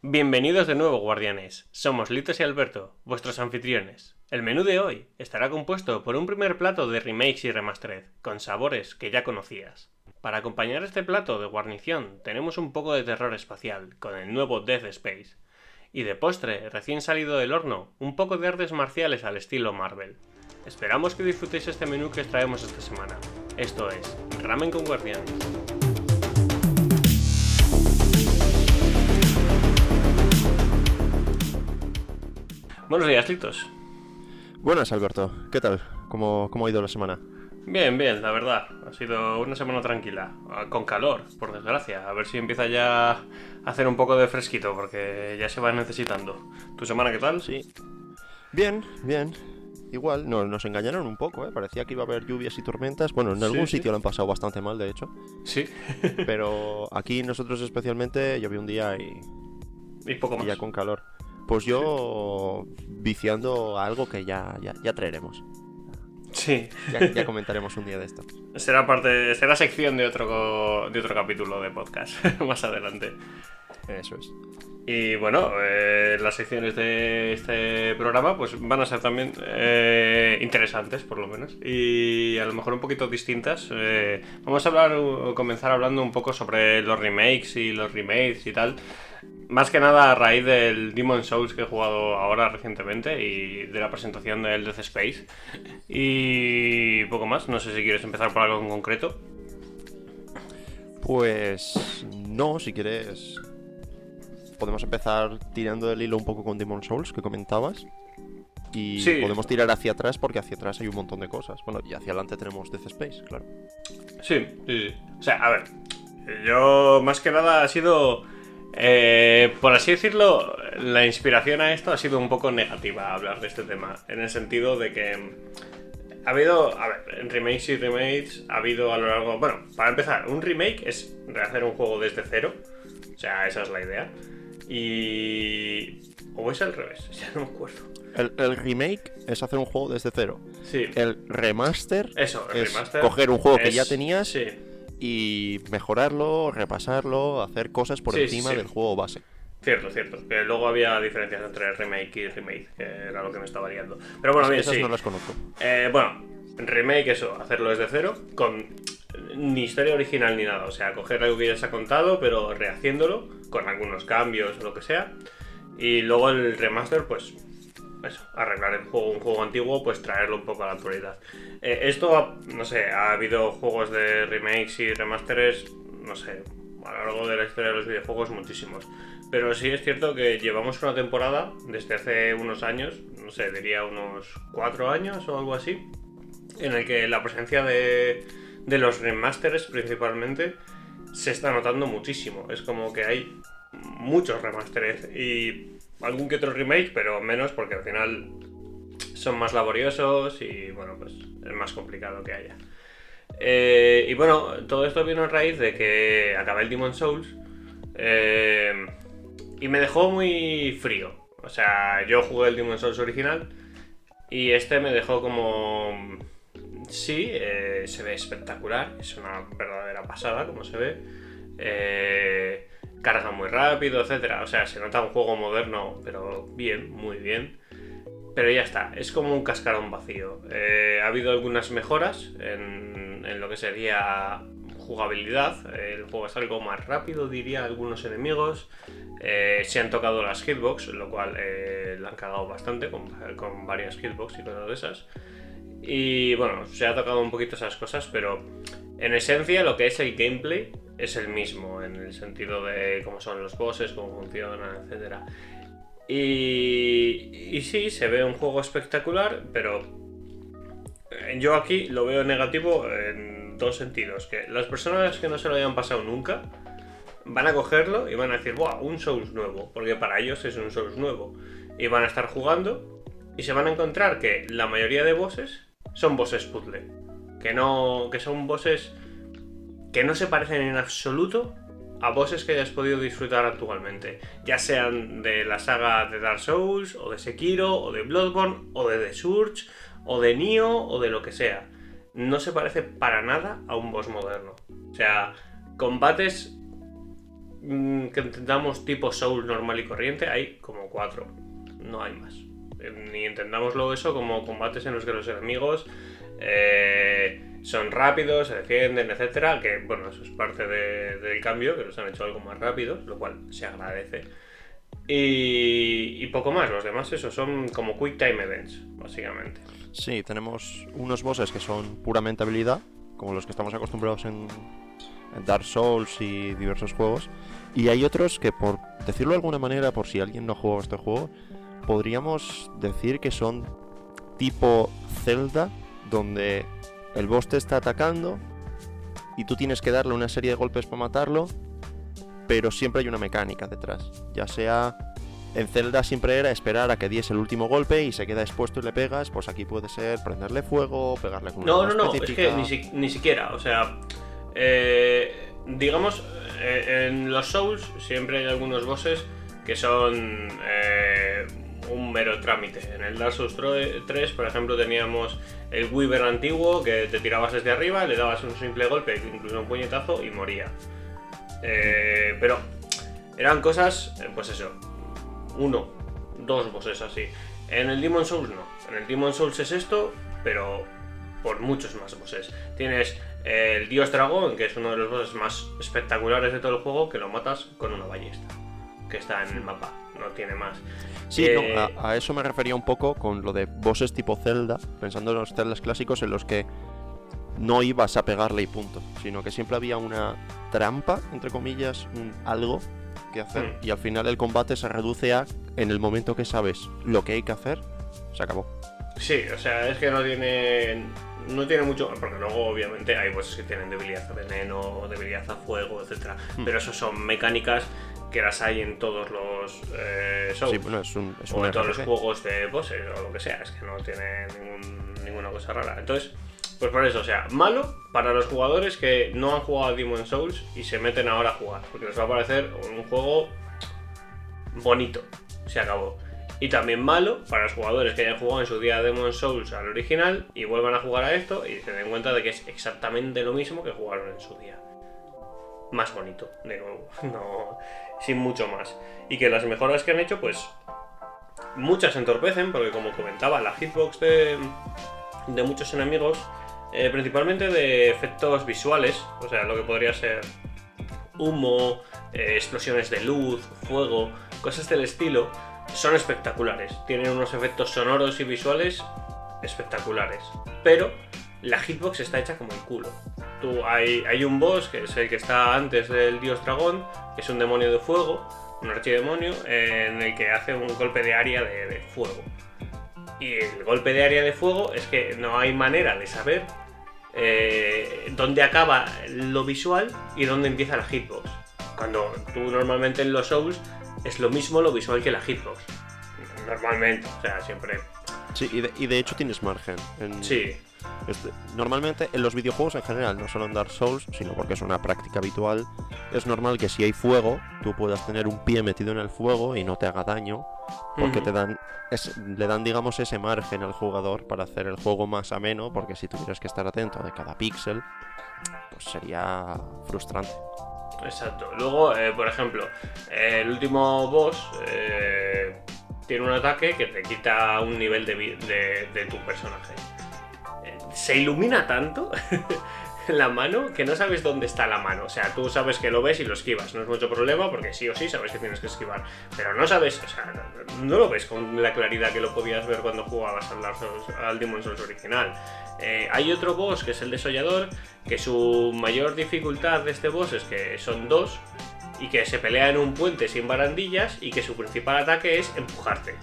Bienvenidos de nuevo, guardianes. Somos Litos y Alberto, vuestros anfitriones. El menú de hoy estará compuesto por un primer plato de remakes y remastered, con sabores que ya conocías. Para acompañar este plato de guarnición tenemos un poco de terror espacial, con el nuevo Death Space. Y de postre, recién salido del horno, un poco de artes marciales al estilo Marvel. Esperamos que disfrutéis este menú que os traemos esta semana. Esto es Ramen con Guardianes. Buenos días, Litos. Buenas, Alberto. ¿Qué tal? ¿Cómo, cómo ha ido la semana? Bien, bien, la verdad. Ha sido una semana tranquila. Con calor, por desgracia. A ver si empieza ya a hacer un poco de fresquito, porque ya se va necesitando. ¿Tu semana qué tal? Sí. Bien, bien. Igual, no, nos engañaron un poco, ¿eh? Parecía que iba a haber lluvias y tormentas. Bueno, en algún sí. sitio lo han pasado bastante mal, de hecho. Sí. Pero aquí nosotros especialmente llovió un día y, y poco y más. ya con calor. Pues yo viciando a algo que ya, ya, ya traeremos. Sí. Ya, ya comentaremos un día de esto. Será parte, será sección de otro, de otro capítulo de podcast más adelante. Eso es. Y bueno, eh, las secciones de este programa pues van a ser también eh, interesantes, por lo menos. Y a lo mejor un poquito distintas. Eh, vamos a hablar comenzar hablando un poco sobre los remakes y los remakes y tal. Más que nada a raíz del Demon Souls que he jugado ahora recientemente y de la presentación del Death Space. Y poco más. No sé si quieres empezar por algo en concreto. Pues no, si quieres podemos empezar tirando del hilo un poco con Demon Souls que comentabas. Y Sí. podemos tirar hacia atrás porque hacia atrás hay un montón de cosas. Bueno, y hacia adelante tenemos Death Space, claro. Sí, sí, sí. O sea, a ver, yo más que nada ha sido, eh, por así decirlo, la inspiración a esto ha sido un poco negativa hablar de este tema, en el sentido de que ha habido, a ver, en remakes y remakes ha habido a lo largo, bueno, para empezar, un remake es rehacer un juego desde cero, o sea, esa es la idea, y... o es al revés, ya no me acuerdo. El, el remake es hacer un juego desde cero. Sí, El remaster eso, el es remaster coger un juego que ya tenías Sí. Y mejorarlo, repasarlo, hacer cosas por Sí, encima sí. del juego base. Cierto, cierto. Que luego había diferencias entre remake y remake, que era lo que me estaba liando. Pero bueno, bien, Esas sí. no las conozco. Eh, bueno, remake, eso, hacerlo desde cero, con ni historia original ni nada. O sea, coger algo que ya se ha contado, pero rehaciéndolo, con algunos cambios o lo que sea. Y luego el remaster, pues, eso, arreglar el juego, un juego antiguo, pues traerlo un poco a la actualidad. Eh, esto, ha- no sé, ha habido juegos de remakes y remasteres, no sé, a lo largo de la historia de los videojuegos muchísimos. Pero sí es cierto que llevamos una temporada desde hace unos años, no sé, diría unos cuatro años o algo así, en el que la presencia de, de los remasters principalmente se está notando muchísimo. Es como que hay muchos remasteres y algún que otro remake, pero menos porque al final son más laboriosos y bueno, pues es más complicado que haya. Eh, y bueno, todo esto vino a raíz de que acabé el Demon Souls eh, y me dejó muy frío. O sea, yo jugué el Demon Souls original y este me dejó como... Sí, eh, se ve espectacular, es una verdadera pasada como se ve. Eh, carga muy rápido, etcétera. O sea, se nota un juego moderno, pero bien, muy bien. Pero ya está, es como un cascarón vacío. Eh, ha habido algunas mejoras en, en lo que sería jugabilidad. El juego es algo más rápido, diría algunos enemigos. Eh, se han tocado las hitbox, lo cual eh, la han cagado bastante con, con varias hitbox y cosas de esas. Y bueno, se ha tocado un poquito esas cosas, pero en esencia lo que es el gameplay es el mismo, en el sentido de cómo son los bosses, cómo funcionan, etcétera. Y, sí, se ve un juego espectacular, pero yo aquí lo veo negativo en dos sentidos. Que las personas que no se lo hayan pasado nunca van a cogerlo y van a decir, ¡buah! Un Souls nuevo, porque para ellos es un Souls nuevo. Y van a estar jugando y se van a encontrar que la mayoría de bosses son bosses puzzle. Que no. que son bosses que no se parecen en absoluto a bosses que hayas podido disfrutar actualmente, ya sean de la saga de Dark Souls, o de Sekiro, o de Bloodborne, o de The Surge, o de Nioh, o de lo que sea. No se parece para nada a un boss moderno. O sea, combates mm, que entendamos tipo Soul normal y corriente, hay como cuatro. No hay más. Eh, Ni entendámoslo eso como combates en los que los enemigos eh, son rápidos, se defienden, etcétera. Que bueno, eso es parte de- del cambio, que los han hecho algo más rápidos, lo cual se agradece. Y, y poco más, los demás eso son como quick time events, básicamente. Sí, tenemos unos bosses que son puramente habilidad, como los que estamos acostumbrados en, en Dark Souls y diversos juegos. Y hay otros que, por decirlo de alguna manera, por si alguien no jugado este juego, podríamos decir que son tipo Zelda, donde el boss te está atacando y tú tienes que darle una serie de golpes para matarlo, pero siempre hay una mecánica detrás. Ya sea en Zelda siempre era esperar a que diese el último golpe y se queda expuesto y le pegas. Pues aquí puede ser prenderle fuego, pegarle con una No, arma no, no, es que ni, si- ni siquiera, o sea, eh, digamos, eh, en los Souls siempre hay algunos bosses que son eh, un mero trámite. En el Dark Souls 3, por ejemplo, teníamos el Weaver antiguo que te tirabas desde arriba, le dabas un simple golpe, incluso un puñetazo y moría. Eh, pero eran cosas, eh, pues eso, uno, dos bosses así. En el Demon Souls no. En el Demon Souls es esto, pero por muchos más bosses. Tienes el Dios Dragón, que es uno de los bosses más espectaculares de todo el juego, que lo matas con una ballesta. Que está en el mapa, no tiene más. Sí, Eh, no, a, a eso me refería un poco con lo de bosses tipo Zelda, pensando en los Zeldas clásicos en los que no ibas a pegarle y punto, sino que siempre había una trampa, entre comillas, un algo que hacer, Mm. y al final el combate se reduce a, en el momento que sabes lo que hay que hacer, se acabó. Sí, o sea, es que no tiene. No tiene mucho. Porque luego, obviamente, hay bosses que tienen debilidad a veneno, debilidad a fuego, etc. Hmm. Pero eso son mecánicas que las hay en todos los eh, Souls. Sí, bueno, es un, es o un en todos los juegos de bosses o lo que sea, es que no tiene ningún- ninguna cosa rara. Entonces, pues por eso, o sea, malo para los jugadores que no han jugado a Demon Souls y se meten ahora a jugar, porque les va a parecer un juego bonito, se acabó. Y también malo para los jugadores que hayan jugado en su día a Demon Souls al original y vuelvan a jugar a esto y se den cuenta de que es exactamente lo mismo que jugaron en su día. Más bonito, de nuevo, no, sin mucho más. Y que las mejoras que han hecho, pues muchas entorpecen, porque como comentaba, la hitbox de, de muchos enemigos, eh, principalmente de efectos visuales, o sea, lo que podría ser humo, eh, explosiones de luz, fuego, cosas del estilo, son espectaculares. Tienen unos efectos sonoros y visuales espectaculares. Pero la hitbox está hecha como el culo. Tú, hay, hay un boss, que es el que está antes del dios dragón, que es un demonio de fuego, un archidemonio, eh, en el que hace un golpe de área de, de fuego. Y el golpe de área de fuego es que no hay manera de saber eh, dónde acaba lo visual y dónde empieza la hitbox. Cuando tú normalmente en los Souls es lo mismo lo visual que la hitbox. Normalmente, o sea, siempre. Sí, y de, y de hecho tienes margen. en- Sí, Este, normalmente en los videojuegos en general, no solo en Dark Souls, sino porque es una práctica habitual, es normal que si hay fuego, tú puedas tener un pie metido en el fuego y no te haga daño, porque te dan es- le dan, digamos, ese margen al jugador para hacer el juego más ameno, porque si tuvieras que estar atento de cada píxel, pues sería frustrante. Exacto. Luego, eh, por ejemplo, eh, el último boss eh, tiene un ataque que te quita un nivel de- de tu personaje. Se ilumina tanto la mano que no sabes dónde está la mano. O sea, tú sabes que lo ves y lo esquivas. No es mucho problema porque sí o sí sabes que tienes que esquivar. Pero no sabes, o sea, no lo ves con la claridad que lo podías ver cuando jugabas al, Souls- Demon Souls original. Eh, hay otro boss que es el desollador, que su mayor dificultad de este boss es que son dos y que se pelea en un puente sin barandillas y que su principal ataque es empujarte.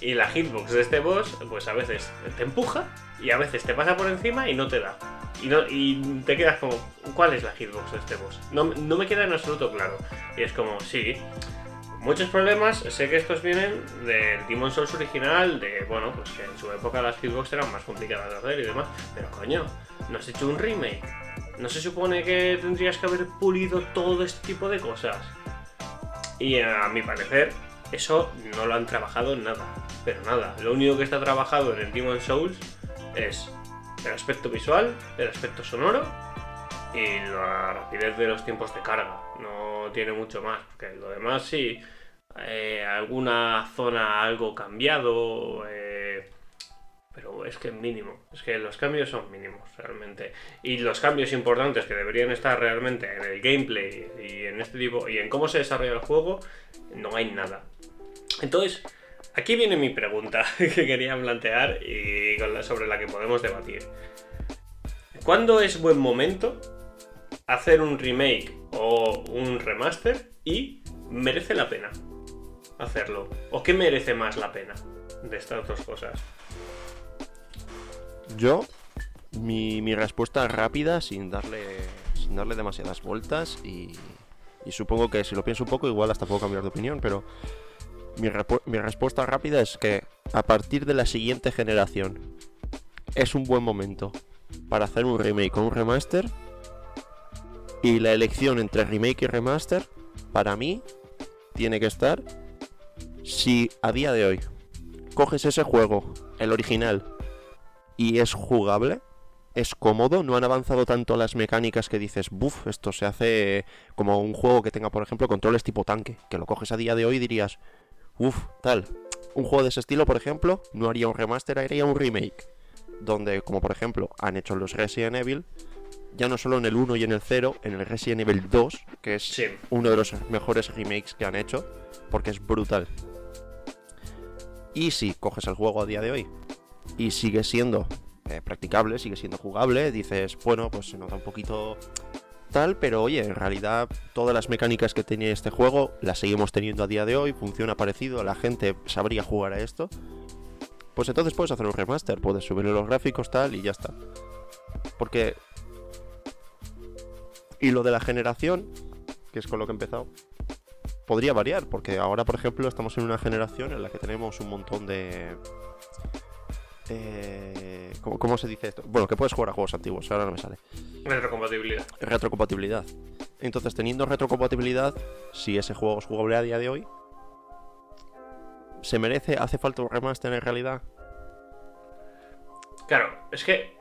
Y la hitbox de este boss, pues a veces te empuja y a veces te pasa por encima y no te da. Y, no, y te quedas como, ¿cuál es la hitbox de este boss? No, no me queda en absoluto claro. Y es como, sí, muchos problemas, sé que estos vienen del Demon Souls original, de, bueno, pues que en su época las hitbox eran más complicadas de hacer y demás, pero coño, no has hecho un remake. ¿No se supone que tendrías que haber pulido todo este tipo de cosas? Y a mi parecer, eso no lo han trabajado en nada. Pero nada, lo único que está trabajado en el Demon Souls es el aspecto visual, el aspecto sonoro y la rapidez de los tiempos de carga. No tiene mucho más, porque lo demás sí, eh, alguna zona algo cambiado, eh, pero es que mínimo. Es que los cambios son mínimos realmente. Y los cambios importantes que deberían estar realmente en el gameplay y en este tipo y en cómo se desarrolla el juego, no hay nada. Entonces, aquí viene mi pregunta que quería plantear y sobre la que podemos debatir. ¿Cuándo es buen momento hacer un remake o un remaster y merece la pena hacerlo? ¿O qué merece más la pena de estas dos cosas? Yo, mi, mi respuesta rápida, sin darle, sin darle demasiadas vueltas, y supongo que si lo pienso un poco, igual hasta puedo cambiar de opinión, pero mi, respuesta rápida es que a partir de la siguiente generación es un buen momento para hacer un remake o un remaster. Y la elección entre remake y remaster, para mí, tiene que estar si a día de hoy coges ese juego, el original, y es jugable, es cómodo, no han avanzado tanto las mecánicas que dices, buf, esto se hace como un juego que tenga, por ejemplo, controles tipo tanque, que lo coges a día de hoy y dirías, uff, tal. Un juego de ese estilo, por ejemplo, no haría un remaster, haría un remake. Donde, como por ejemplo, han hecho los Resident Evil, ya no solo en el 1 y en el 0, en el Resident Evil 2, que es Sí. uno de los mejores remakes que han hecho, porque es brutal. Y si coges el juego a día de hoy y sigue siendo eh, practicable, sigue siendo jugable, dices, bueno, pues se nota un poquito tal, pero oye, en realidad todas las mecánicas que tenía este juego las seguimos teniendo a día de hoy, funciona parecido, la gente sabría jugar a esto. Pues entonces puedes hacer un remaster, puedes subirle los gráficos tal y ya está. Porque... Y lo de la generación, que es con lo que he empezado, podría variar, porque ahora, por ejemplo, estamos en una generación en la que tenemos un montón de... Eh, ¿cómo, cómo se dice esto? Bueno, que puedes jugar a juegos antiguos, ahora no me sale. Retrocompatibilidad. Retrocompatibilidad. Entonces, teniendo retrocompatibilidad, si ese juego es jugable a día de hoy, ¿se merece? ¿Hace falta un remaster en realidad? Claro, es que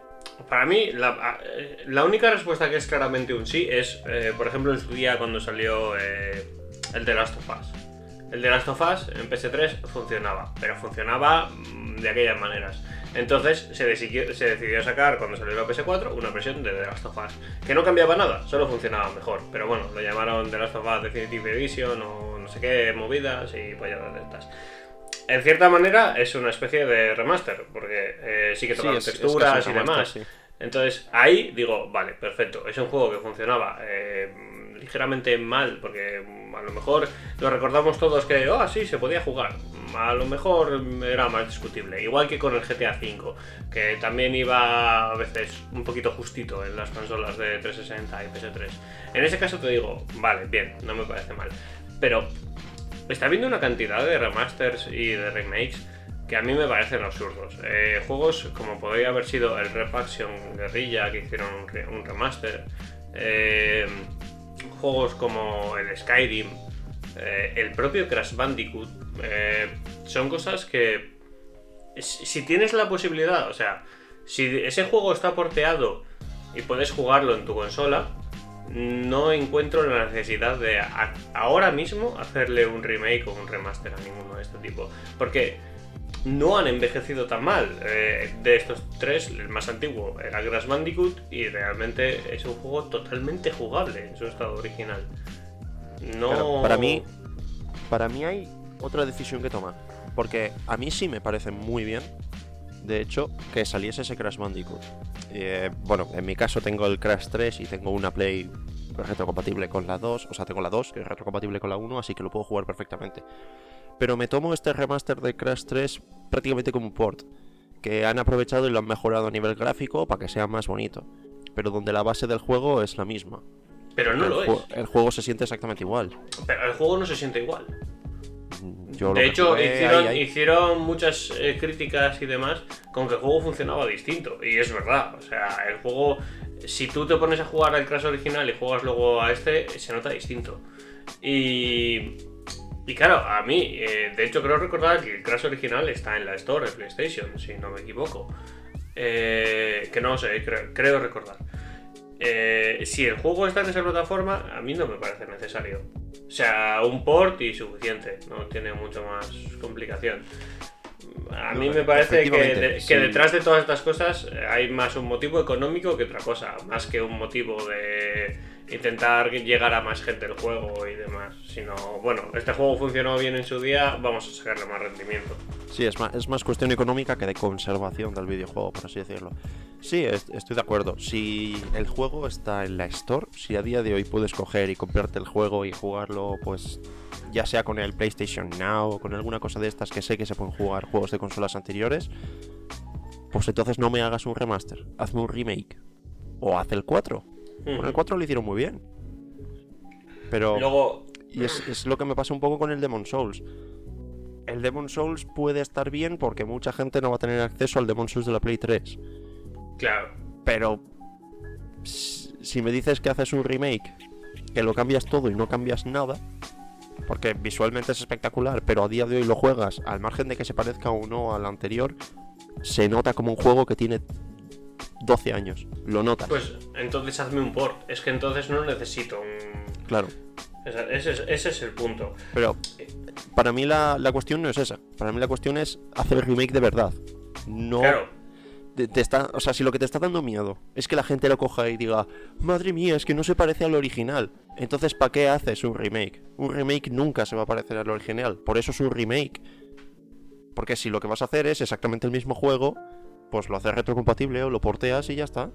para mí la, la única respuesta que es claramente un sí es, eh, por ejemplo, en su día cuando salió eh, el de Last of Us. El de Last of Us en PS3 funcionaba, pero funcionaba mm, de aquellas maneras. Entonces se decidió, se decidió sacar cuando salió la PS4 una versión de The Last of Us, que no cambiaba nada, solo funcionaba mejor. Pero bueno, lo llamaron The Last of Us Definitive Edition o no sé qué, movidas y polladas de estas. En cierta manera es una especie de remaster, porque eh, sí que tocan es texturas y demás. sí. Entonces ahí digo, vale, perfecto. Es un juego que funcionaba eh, ligeramente mal, porque mm, a lo mejor lo recordamos todos que, ah, sí, se podía jugar. A lo mejor era más discutible. Igual que con el GTA V, que también iba a veces un poquito justito en las consolas de 360 y PS3. En ese caso te digo, vale, bien, no me parece mal. Pero está habiendo una cantidad de remasters y de remakes que a mí me parecen absurdos. Eh, juegos como podría haber sido el Refaction Guerrilla, que hicieron un remaster. eh, juegos como el Skyrim, eh, el propio Crash Bandicoot. eh, son cosas que si tienes la posibilidad, o sea, si ese juego está porteado y puedes jugarlo en tu consola, no encuentro la necesidad de ahora mismo hacerle un remake o un remaster a ninguno de este tipo. Porque no han envejecido tan mal. Eh, de estos tres, el más antiguo era Crash Bandicoot y realmente es un juego totalmente jugable en su estado original. No. Para mí, para mí hay otra decisión que tomar. Porque a mí sí me parece muy bien, de hecho, que saliese ese Crash Bandicoot. Eh, bueno, en mi caso tengo el Crash 3 y tengo una Play retrocompatible con la 2. O sea, tengo la 2 que es retrocompatible con la 1, así que lo puedo jugar perfectamente. Pero me tomo este remaster de Crash 3 prácticamente como un port. Que han aprovechado y lo han mejorado a nivel gráfico para que sea más bonito. Pero donde la base del juego es la misma. Pero no el, lo es. el juego se siente exactamente igual. Pero el juego no se siente igual. Yo lo de hecho, jugué hicieron, ahí, ahí. hicieron muchas eh, críticas y demás con que el juego funcionaba distinto. Y es verdad. O sea, el juego, si tú te pones a jugar al Crash original y juegas luego a este, se nota distinto. Y, y claro, a mí, eh, de hecho, creo recordar que el Crash original está en la Store de PlayStation, si no me equivoco. Eh, que no sé, creo, creo recordar. eh, si el juego está en esa plataforma, a mí no me parece necesario. O sea, un port y suficiente, no tiene mucho más complicación. A mí me parece que, que detrás de todas estas cosas eh, hay más un motivo económico que otra cosa, más que un motivo de intentar llegar a más gente el juego y demás. Sino, bueno, este juego funcionó bien en su día, vamos a sacarle más rendimiento. Sí, es más, es más cuestión económica que de conservación del videojuego, por así decirlo. Sí, es- estoy de acuerdo. Si el juego está en la Store, si a día de hoy puedes coger y comprarte el juego y jugarlo, pues ya sea con el PlayStation Now o con alguna cosa de estas que sé que se pueden jugar juegos de consolas anteriores, pues entonces no me hagas un remaster, hazme un remake. O haz el 4. Con el 4 lo hicieron muy bien. Pero... Luego, Y es, es lo que me pasa un poco con el Demon Souls. El Demon Souls puede estar bien porque mucha gente no va a tener acceso al Demon Souls de la Play 3. claro, Pero si me dices que haces un remake, que lo cambias todo y no cambias nada, porque visualmente es espectacular, pero a día de hoy lo juegas, al margen de que se parezca o no al anterior, se nota como un juego que tiene 12 años. Lo notas. pues entonces hazme un port. Es que entonces no necesito un... claro. Ese, es, ese es el punto. Pero para mí la, la cuestión no es esa. Para mí la cuestión es hacer el remake de verdad. No Claro, te, te está, o sea, si lo que te está dando miedo es que la gente lo coja y diga, madre mía, es que no se parece al original. Entonces, ¿para qué haces un remake? Un remake nunca se va a parecer al original. Por eso es un remake. Porque si lo que vas a hacer es exactamente el mismo juego, pues lo haces retrocompatible o lo porteas y ya está.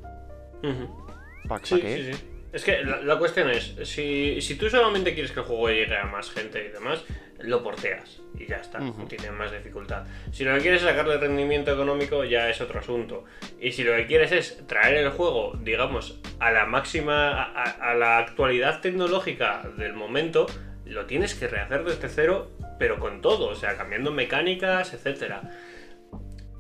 ¿Para Sí, qué? sí, sí. Es que la, la cuestión es, si, si tú solamente quieres que el juego llegue a más gente y demás, lo porteas y ya está, no tiene más dificultad. Si lo que quieres es sacarle rendimiento económico, ya es otro asunto. Y si lo que quieres es traer el juego, digamos, a la máxima, a, a- a la actualidad tecnológica del momento, lo tienes que rehacer desde cero, pero con todo, o sea, cambiando mecánicas, etcétera.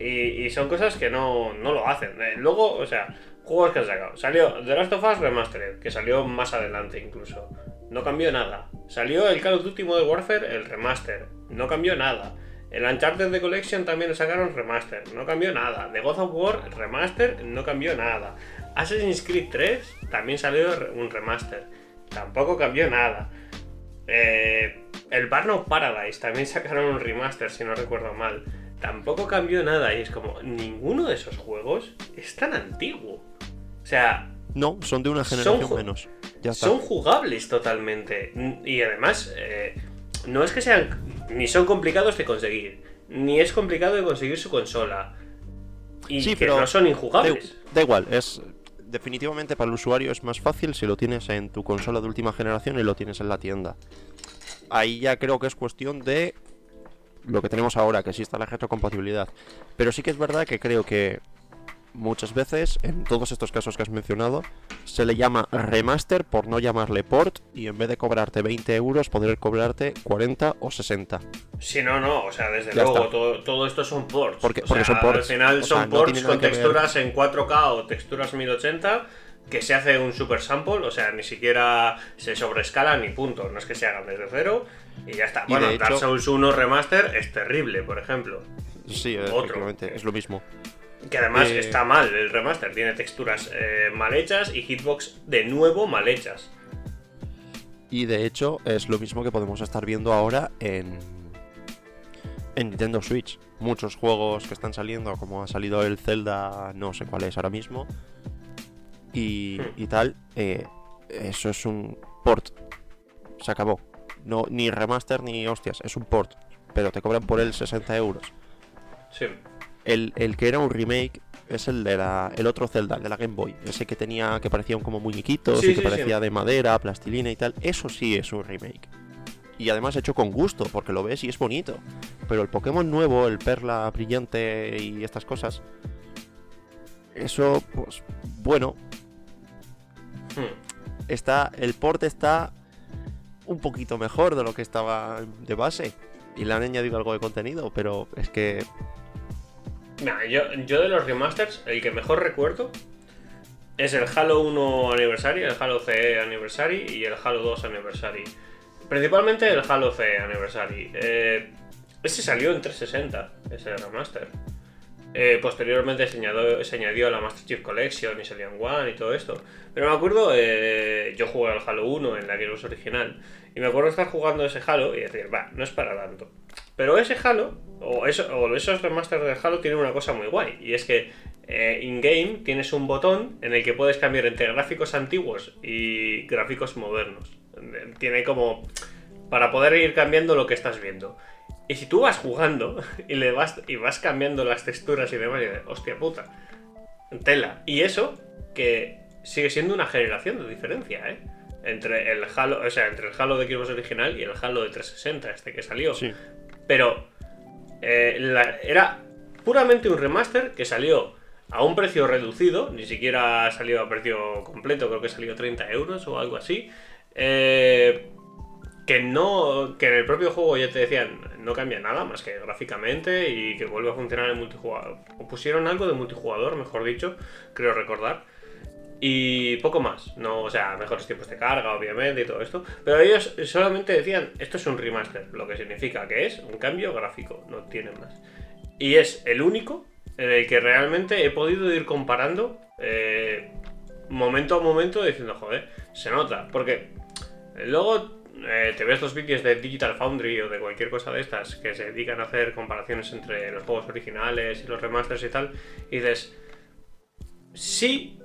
Y, son cosas que no, no lo hacen. Eh, luego, o sea, juegos que han sacado. Salió The Last of Us Remastered, que salió más adelante incluso. No cambió nada. Salió el Call of Duty Modern Warfare, el remaster. No cambió nada. El Uncharted The Collection también lo sacaron remaster. No cambió nada. The God of War remaster, no cambió nada. Assassin's Creed 3 también salió un remaster. Tampoco cambió nada. Eh, el Burnout Paradise también sacaron un remaster, si no recuerdo mal. Tampoco cambió nada y es como, ninguno de esos juegos es tan antiguo. O sea, No, son de una generación menos. Ya está. son jugables totalmente. Y además, eh, no es que sean, ni son complicados de conseguir, ni es complicado de conseguir su consola. Y Sí, que pero no son Da, injugables. da igual, es definitivamente para el usuario es más fácil si lo tienes en tu consola de última generación y lo tienes en la tienda. Ahí ya creo que es cuestión de lo que tenemos ahora, que exista la retrocompatibilidad. Pero sí que es verdad que creo que muchas veces, en todos estos casos que has mencionado, se le llama remaster por no llamarle port y en vez de cobrarte 20 euros, poder cobrarte 40 o 60. Si no, no, o sea, desde Ya luego, todo, todo esto son ports. Porque- O porque sea, son ports. Al final O son ports con ver. texturas en 4K o texturas 1080 que se hace un super sample, o sea, ni siquiera se sobrescalan ni punto. No es que se hagan desde cero y ya está. Y bueno, Dark hecho- Souls 1 Remaster es terrible, por ejemplo. Sí, Otro. es lo mismo. Que además Eh, está mal el remaster, tiene texturas eh, mal hechas y hitbox de nuevo mal hechas. Y de hecho es lo mismo que podemos estar viendo ahora en, en Nintendo Switch. Muchos juegos que están saliendo, como ha salido el Zelda, no sé cuál es ahora mismo, y, Hmm. y tal, eh, eso es un port. Se acabó. No, ni remaster ni hostias, es un port. Pero te cobran por él 60 euros. Sí. El, el que era un remake es el de la, el otro Zelda, el de la Game Boy. Ese que tenía, que parecían como muñequitos Sí, y que sí, sí. parecía de madera, plastilina y tal. Eso sí es un remake. Y además hecho con gusto, porque lo ves y es bonito. Pero el Pokémon nuevo, el Perla brillante y estas cosas. Eso, pues, bueno, Hmm. está. El port está un poquito mejor de lo que estaba de base. Y le han añadido algo de contenido, pero es que. Nah, yo, yo de los remasters, el que mejor recuerdo es el Halo 1 Anniversary, el Halo CE Anniversary y el Halo 2 Anniversary. Principalmente el Halo CE Anniversary. Eh, ese salió en 360, ese remaster. Eh, posteriormente se añadió, añadió la Master Chief Collection y salían One y todo esto. Pero me acuerdo, eh, yo jugué al Halo 1 en la Xbox original. Y me acuerdo estar jugando ese Halo y decir, va, no es para tanto. Pero ese Halo, o esos remasters del Halo, tienen una cosa muy guay. Y es que eh, in-game tienes un botón en el que puedes cambiar entre gráficos antiguos y gráficos modernos. Tiene como. para poder ir cambiando lo que estás viendo. Y si tú vas jugando y le vas y vas cambiando las texturas y demás, y de, hostia puta, tela. Y eso que sigue siendo una generación de diferencia, ¿eh? Entre el Halo, o sea, entre el Halo de Xbox original y el Halo de 360, este que salió. Sí. Pero eh, la- era puramente un remaster que salió a un precio reducido, ni siquiera salió a precio completo, creo que salió 30 euros o algo así. Eh, que no. que en el propio juego ya te decían, no cambia nada más que gráficamente y que vuelve a funcionar en multijugador. O pusieron algo de multijugador, mejor dicho, creo recordar. Y poco más, no, o sea, mejores tiempos de carga, obviamente, y todo esto. Pero ellos solamente decían, esto es un remaster, lo que significa que es un cambio gráfico, no tiene más. Y es el único en el que realmente he podido ir comparando eh, momento a momento diciendo, joder, se nota. Porque luego eh, te ves los vídeos de Digital Foundry o de cualquier cosa de estas que se dedican a hacer comparaciones entre los juegos originales y los remasters y tal, y dices, sí,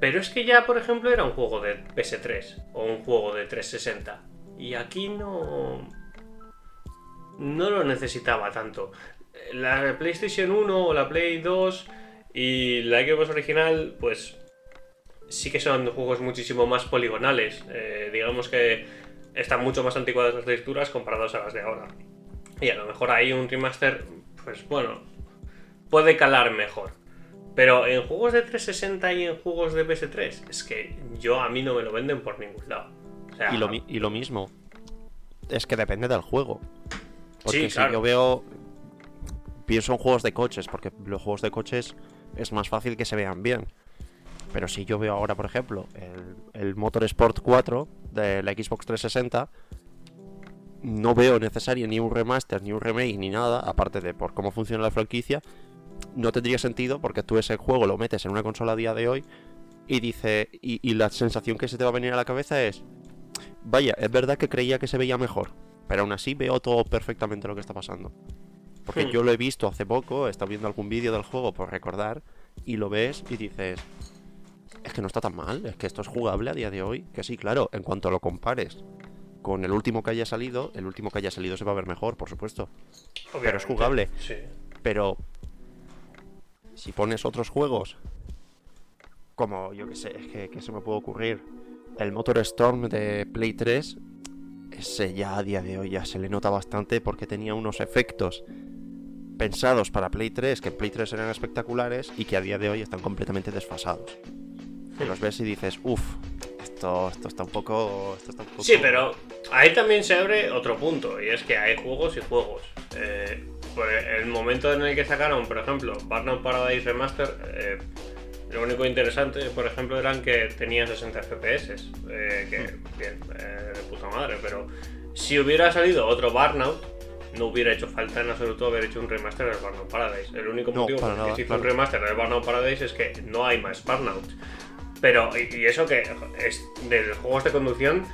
pero es que ya, por ejemplo, era un juego de PS3 o un juego de 360. Y aquí no. No lo necesitaba tanto. La PlayStation 1 o la Play 2 y la Xbox original, pues sí que son juegos muchísimo más poligonales. Eh, digamos que están mucho más anticuadas las texturas comparadas a las de ahora. Y a lo mejor ahí un remaster, pues bueno, puede calar mejor. Pero en juegos de 360 y en juegos de PS3, es que yo a mí no me lo venden por ningún lado. O sea, Y lo, y lo mismo, es que depende del juego. Porque Sí, si claro. yo veo. Pienso en juegos de coches, porque los juegos de coches es más fácil que se vean bien. Pero si yo veo ahora, por ejemplo, el, el Motorsport 4 de la Xbox 360, no veo necesario ni un remaster, ni un remake, ni nada, aparte de por cómo funciona la franquicia. No tendría sentido porque tú ese juego lo metes en una consola a día de hoy y dice. Y, y la sensación que se te va a venir a la cabeza es. Vaya, es verdad que creía que se veía mejor, pero aún así veo todo perfectamente lo que está pasando. Porque Hmm. yo lo he visto hace poco, he estado viendo algún vídeo del juego por recordar, y lo ves y dices, es que no está tan mal, es que esto es jugable a día de hoy. Que sí, claro, en cuanto lo compares con el último que haya salido, el último que haya salido se va a ver mejor, por supuesto. pero es obviamente, jugable. Sí. Pero si pones otros juegos, como yo que sé, es que, que se me puede ocurrir, el Motor Storm de Play 3, ese ya a día de hoy ya se le nota bastante porque tenía unos efectos pensados para Play 3 que en Play 3 eran espectaculares y que a día de hoy están completamente desfasados. Que los ves y dices, uff, esto, esto está un poco... Esto está un poco... Sí, pero ahí también se abre otro punto, y es que hay juegos y juegos. Eh, por el momento en el que sacaron, por ejemplo, Burnout Paradise Remaster, eh, lo único interesante, por ejemplo, eran que tenía 60 FPS, eh, que bien, eh, de puta madre, pero si hubiera salido otro Burnout, no hubiera hecho falta en absoluto haber hecho un remaster del Burnout Paradise. El único No, motivo para por el que se hizo un claro. remaster del Burnout Paradise es que no hay más Burnout. Pero, y, eso que es de los juegos de conducción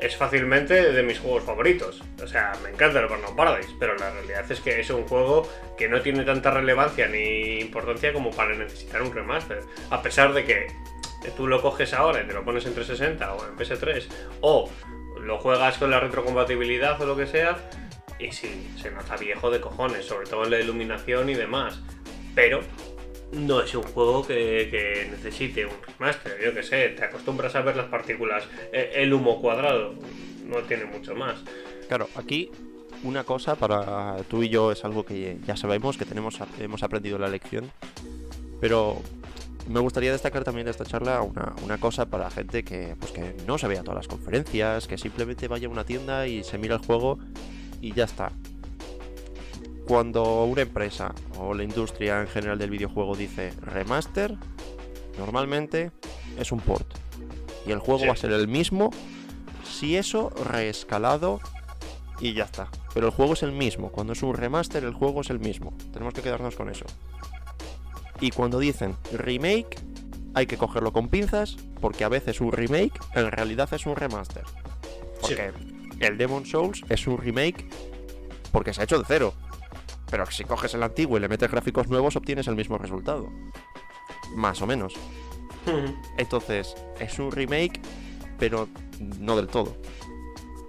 es fácilmente de mis juegos favoritos. O sea, me encanta el Burnout Paradise, pero la realidad es que es un juego que no tiene tanta relevancia ni importancia como para necesitar un remaster. A pesar de que tú lo coges ahora y te lo pones en 360 o en PS3, o lo juegas con la retrocompatibilidad o lo que sea, y sí, se nota viejo de cojones, sobre todo en la iluminación y demás. Pero no es un juego que, necesite un remaster, yo que sé, te acostumbras a ver las partículas, eh, el humo cuadrado, no tiene mucho más. Claro, aquí una cosa para tú y yo es algo que ya sabemos, que tenemos, hemos aprendido la lección, pero me gustaría destacar también de esta charla una, una cosa para gente que, pues que no se vea todas las conferencias, que simplemente vaya a una tienda y se mira el juego y ya está. Cuando una empresa o la industria en general del videojuego dice remaster, normalmente es un port. Y el juego Sí. va a ser el mismo, si eso, reescalado y ya está. Pero el juego es el mismo. Cuando es un remaster, el juego es el mismo. Tenemos que quedarnos con eso. Y cuando dicen remake, hay que cogerlo con pinzas, porque a veces un remake en realidad es un remaster. Porque el Demon Souls es un remake porque se ha hecho de cero. Pero si coges el antiguo y le metes gráficos nuevos, obtienes el mismo resultado. Más o menos. Entonces, es un remake, pero no del todo.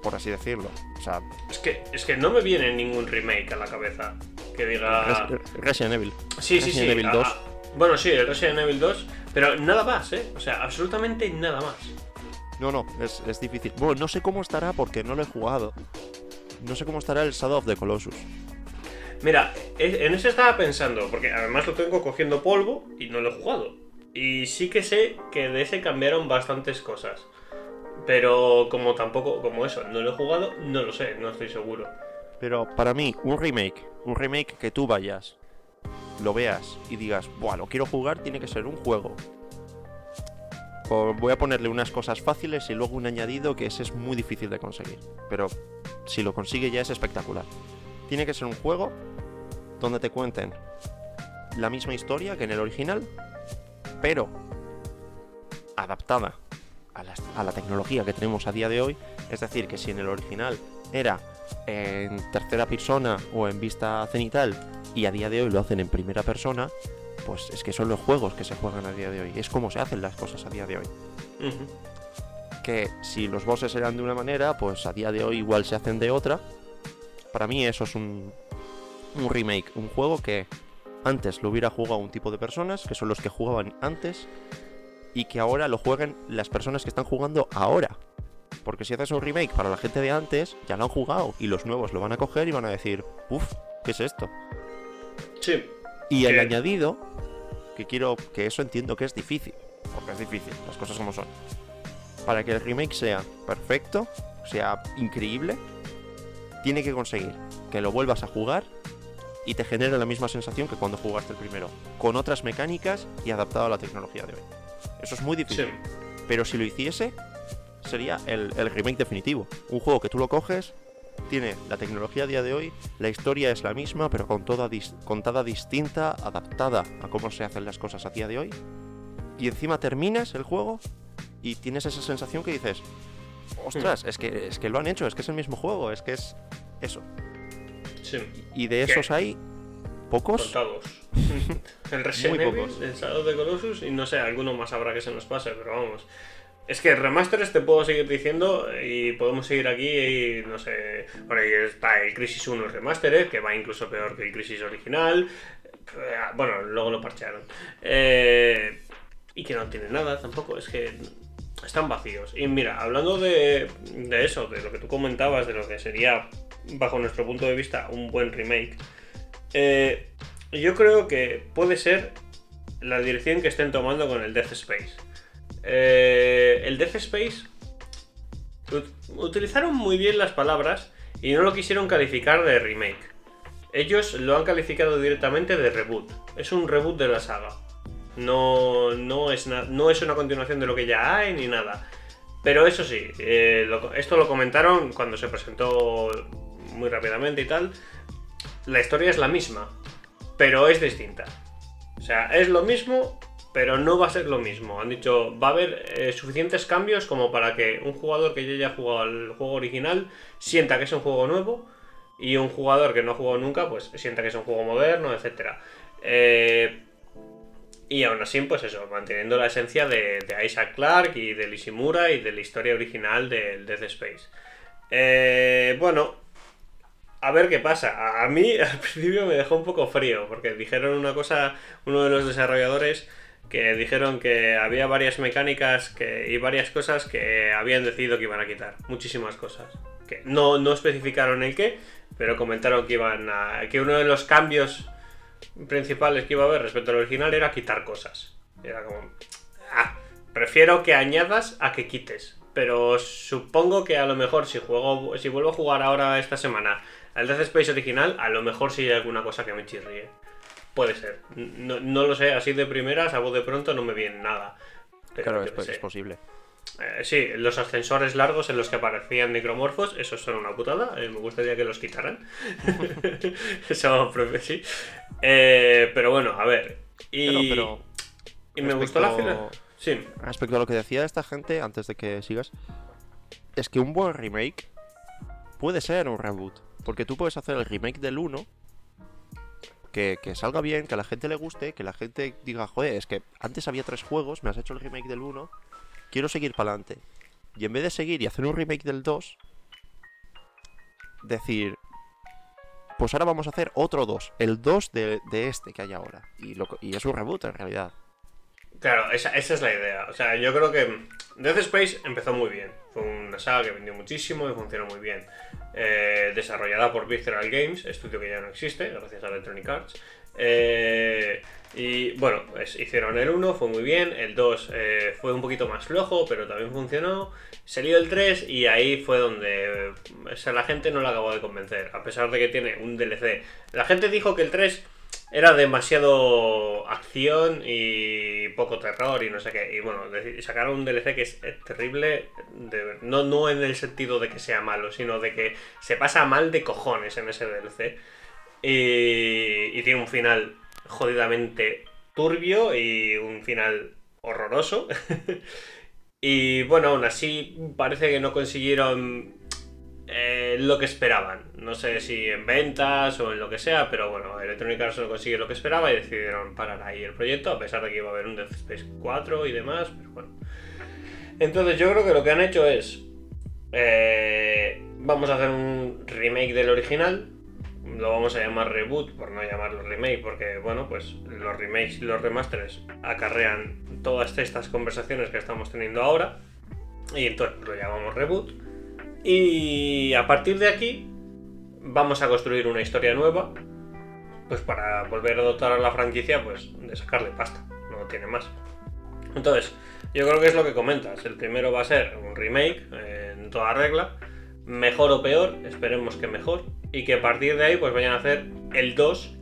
Por así decirlo. O sea. Es que, es que no me viene ningún remake a la cabeza que diga. Resident Evil. Sí, sí, sí. Evil 2. bueno, sí, el Resident Evil 2. Pero nada más, ¿eh? O sea, absolutamente nada más. No, no, es, es difícil. Bueno, no sé cómo estará porque no lo he jugado. No sé cómo estará el Shadow of the Colossus. Mira, en ese estaba pensando, porque además lo tengo cogiendo polvo y no lo he jugado. Y sí que sé que de ese cambiaron bastantes cosas. Pero como tampoco, como eso, no lo he jugado, no lo sé, no estoy seguro. Pero para mí, un remake, un remake que tú vayas, lo veas y digas, Buah, lo quiero jugar, tiene que ser un juego. voy a ponerle unas cosas fáciles y luego un añadido que ese es muy difícil de conseguir. Pero si lo consigue ya es espectacular. Tiene que ser un juego donde te cuenten la misma historia que en el original, pero adaptada a la, tecnología que tenemos a día de hoy. Es decir, que si en el original era en tercera persona o en vista cenital y a día de hoy lo hacen en primera persona, pues es que son los juegos que se juegan a día de hoy. Es como se hacen las cosas a día de hoy. Que si los bosses eran de una manera, pues a día de hoy igual se hacen de otra. Para mí eso es un, un remake, un juego que antes lo hubiera jugado un tipo de personas, que son los que jugaban antes, y que ahora lo jueguen las personas que están jugando ahora. Porque si haces un remake para la gente de antes, ya lo han jugado y los nuevos lo van a coger y van a decir, uff, ¿qué es esto? Sí. Y el añadido, que quiero, que eso entiendo que es difícil, porque es difícil, las cosas como son. Para que el remake sea perfecto, sea increíble, tiene que conseguir que lo vuelvas a jugar y te genere la misma sensación que cuando jugaste el primero, con otras mecánicas y adaptado a la tecnología de hoy. Eso es muy difícil. Pero si lo hiciese, sería el, remake definitivo. Un juego que tú lo coges, tiene la tecnología a día de hoy, la historia es la misma, pero con toda contada distinta, adaptada a cómo se hacen las cosas a día de hoy. Y encima terminas el juego y tienes esa sensación que dices, ostras, es, que, es que lo han hecho, es que es el mismo juego, es que es eso. Sí. Y de esos hay pocos. Contados. el Resident Evil, el Shadow de Colossus y no sé, alguno más habrá que se nos pase, pero vamos. Es que remasteres te puedo seguir diciendo y podemos seguir aquí y no sé. Bueno, ahí está el Crisis 1 Remastered, que va incluso peor que el Crisis original. Bueno, luego lo parchearon. Eh, y que no tiene nada tampoco, es que están vacíos. Y mira, hablando de, de eso, de lo que tú comentabas, de lo que sería, bajo nuestro punto de vista, un buen remake. Eh, yo creo que puede ser la dirección que estén tomando con el Death Space. Eh, el Death Space utilizaron muy bien las palabras y no lo quisieron calificar de remake. Ellos lo han calificado directamente de reboot. Es un reboot de la saga. No, no, es, no es una continuación de lo que ya hay ni nada. Pero eso sí, eh, esto lo comentaron cuando se presentó muy rápidamente y tal la historia es la misma, pero es distinta. O sea, es lo mismo, pero no va a ser lo mismo. Han dicho, va a haber eh, suficientes cambios como para que un jugador que ya haya jugado al juego original sienta que es un juego nuevo y un jugador que no ha jugado nunca, pues sienta que es un juego moderno, etc. Eh, y aún así, pues eso, manteniendo la esencia de, Isaac Clarke y de Ishimura y de la historia original del Death Space. Eh, bueno, a ver qué pasa. A mí al principio me dejó un poco frío, porque dijeron una cosa, uno de los desarrolladores, que dijeron que había varias mecánicas que, y varias cosas que habían decidido que iban a quitar. Muchísimas cosas. Que no, no especificaron el qué, pero comentaron que iban a. que uno de los cambios principales que iba a haber respecto al original era quitar cosas. Era como. Ah, prefiero que añadas a que quites. Pero supongo que a lo mejor si juego. si vuelvo a jugar ahora esta semana al Death Space original, a lo mejor sí hay alguna cosa que me chirríe. Puede ser. No, lo sé, así de primeras, a voz de pronto no me viene nada. claro, es, posible. Eh, sí, los ascensores largos en los que aparecían necromorfos, esos son una putada. Eh, me gustaría que los quitaran. eso, sí. Eh, pero bueno, a ver. Y, pero y me gustó la fila. Sí, Respecto a lo que decía esta gente, antes de que sigas, es que un buen remake puede ser un reboot. Porque tú puedes hacer el remake del 1, que, que salga bien, que a la gente le guste, que la gente diga, joder, es que antes había tres juegos, me has hecho el remake del 1, quiero seguir para adelante. Y en vez de seguir y hacer un remake del 2, decir, pues ahora vamos a hacer otro 2, el 2 de, este que hay ahora. Y, es un reboot en realidad. Claro, esa, esa es la idea. O sea, yo creo que Death Space empezó muy bien. Fue una saga que vendió muchísimo y funcionó muy bien. Eh, desarrollada por Visceral Games, estudio que ya no existe, gracias a Electronic Arts. Eh, y bueno, pues, hicieron el 1, fue muy bien. El 2 eh, fue un poquito más flojo, pero también funcionó. Salió el 3 y ahí fue donde o sea, la gente no la acabó de convencer, a pesar de que tiene un DLC. La gente dijo que el 3 era demasiado acción y poco terror y no sé qué. Y bueno, sacaron un DLC que es eh, terrible, no, no en el sentido de que sea malo, sino de que se pasa mal de cojones en ese DLC. Y, y tiene un final jodidamente turbio y un final horroroso. y bueno, aún así parece que no consiguieron eh, lo que esperaban. No sé si en ventas o en lo que sea, pero bueno, Electronic Arts no consigue lo que esperaba y decidieron parar ahí el proyecto, a pesar de que iba a haber un Death Space 4 y demás, pero bueno. Entonces yo creo que lo que han hecho es... eh, vamos a hacer un remake del original. Lo vamos a llamar reboot, por no llamarlo remake, porque bueno, pues los remakes y los remasters acarrean todas estas conversaciones que estamos teniendo ahora. Y entonces lo llamamos reboot. Y a partir de aquí vamos a construir una historia nueva, pues para volver a dotar a la franquicia, pues de sacarle pasta, no tiene más. Entonces, yo creo que es lo que comentas. El primero va a ser un remake eh, en toda regla, mejor o peor, esperemos que mejor, y que a partir de ahí pues vayan a hacer el 2,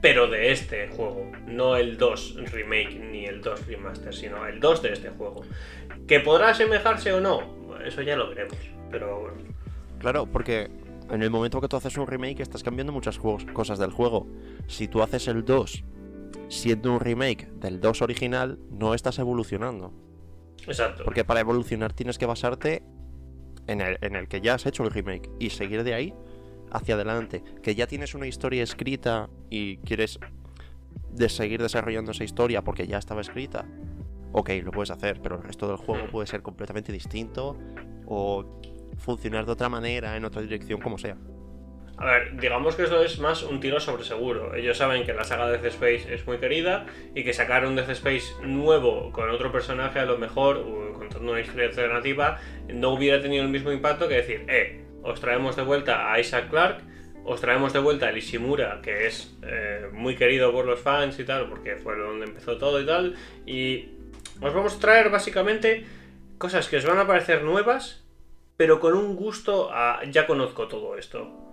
pero de este juego, no el 2 remake ni el 2 remaster, sino el 2 de este juego. ¿Que podrá asemejarse o no? Eso ya lo veremos. Pero bueno. Claro, porque en el momento que tú haces un remake estás cambiando muchas cosas del juego. Si tú haces el 2 siendo un remake del 2 original, no estás evolucionando. Exacto. Porque para evolucionar tienes que basarte en el, que ya has hecho el remake y seguir de ahí hacia adelante. Que ya tienes una historia escrita y quieres de seguir desarrollando esa historia porque ya estaba escrita. Ok, lo puedes hacer, pero el resto del juego puede ser completamente distinto o funcionar de otra manera, en otra dirección, como sea. A ver, digamos que esto es más un tiro sobre seguro. Ellos saben que la saga de Death Space es muy querida y que sacar un Death Space nuevo con otro personaje a lo mejor, contando una historia alternativa, no hubiera tenido el mismo impacto que decir, eh, os traemos de vuelta a Isaac Clarke, os traemos de vuelta a Ishimura, que es eh, muy querido por los fans y tal, porque fue donde empezó todo y tal, y os vamos a traer básicamente cosas que os van a parecer nuevas, pero con un gusto a ya conozco todo esto.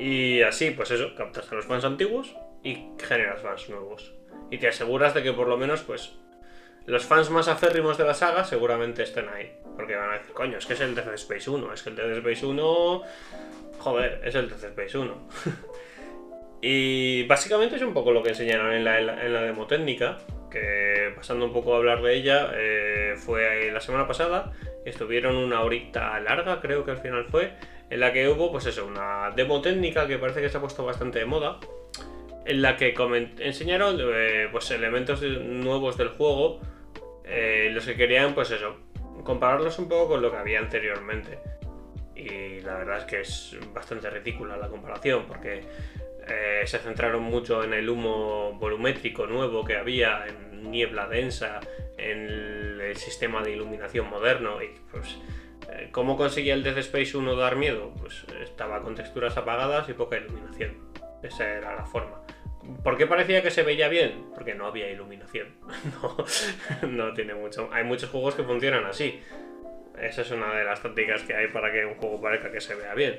Y así, pues eso, captas a los fans antiguos y generas fans nuevos. Y te aseguras de que por lo menos, pues, los fans más aférrimos de la saga seguramente estén ahí. Porque van a decir, coño, es que es el Death Space 1. Es que el Death Space 1... Joder, es el Death Space 1. y básicamente es un poco lo que enseñaron en la, en la, demo técnica. Que pasando un poco a hablar de ella, eh, fue la semana pasada. Estuvieron una horita larga, creo que al final fue en la que hubo, pues eso, una demo técnica que parece que se ha puesto bastante de moda, en la que enseñaron eh, pues elementos nuevos del juego, eh, los que querían, pues eso, compararlos un poco con lo que había anteriormente. Y la verdad es que es bastante ridícula la comparación, porque eh, se centraron mucho en el humo volumétrico nuevo que había, en niebla densa, en el, sistema de iluminación moderno, y pues ¿Cómo conseguía el Death Space 1 dar miedo? Pues estaba con texturas apagadas y poca iluminación. Esa era la forma. ¿Por qué parecía que se veía bien? Porque no había iluminación. No, no tiene mucho. Hay muchos juegos que funcionan así. Esa es una de las tácticas que hay para que un juego parezca que se vea bien.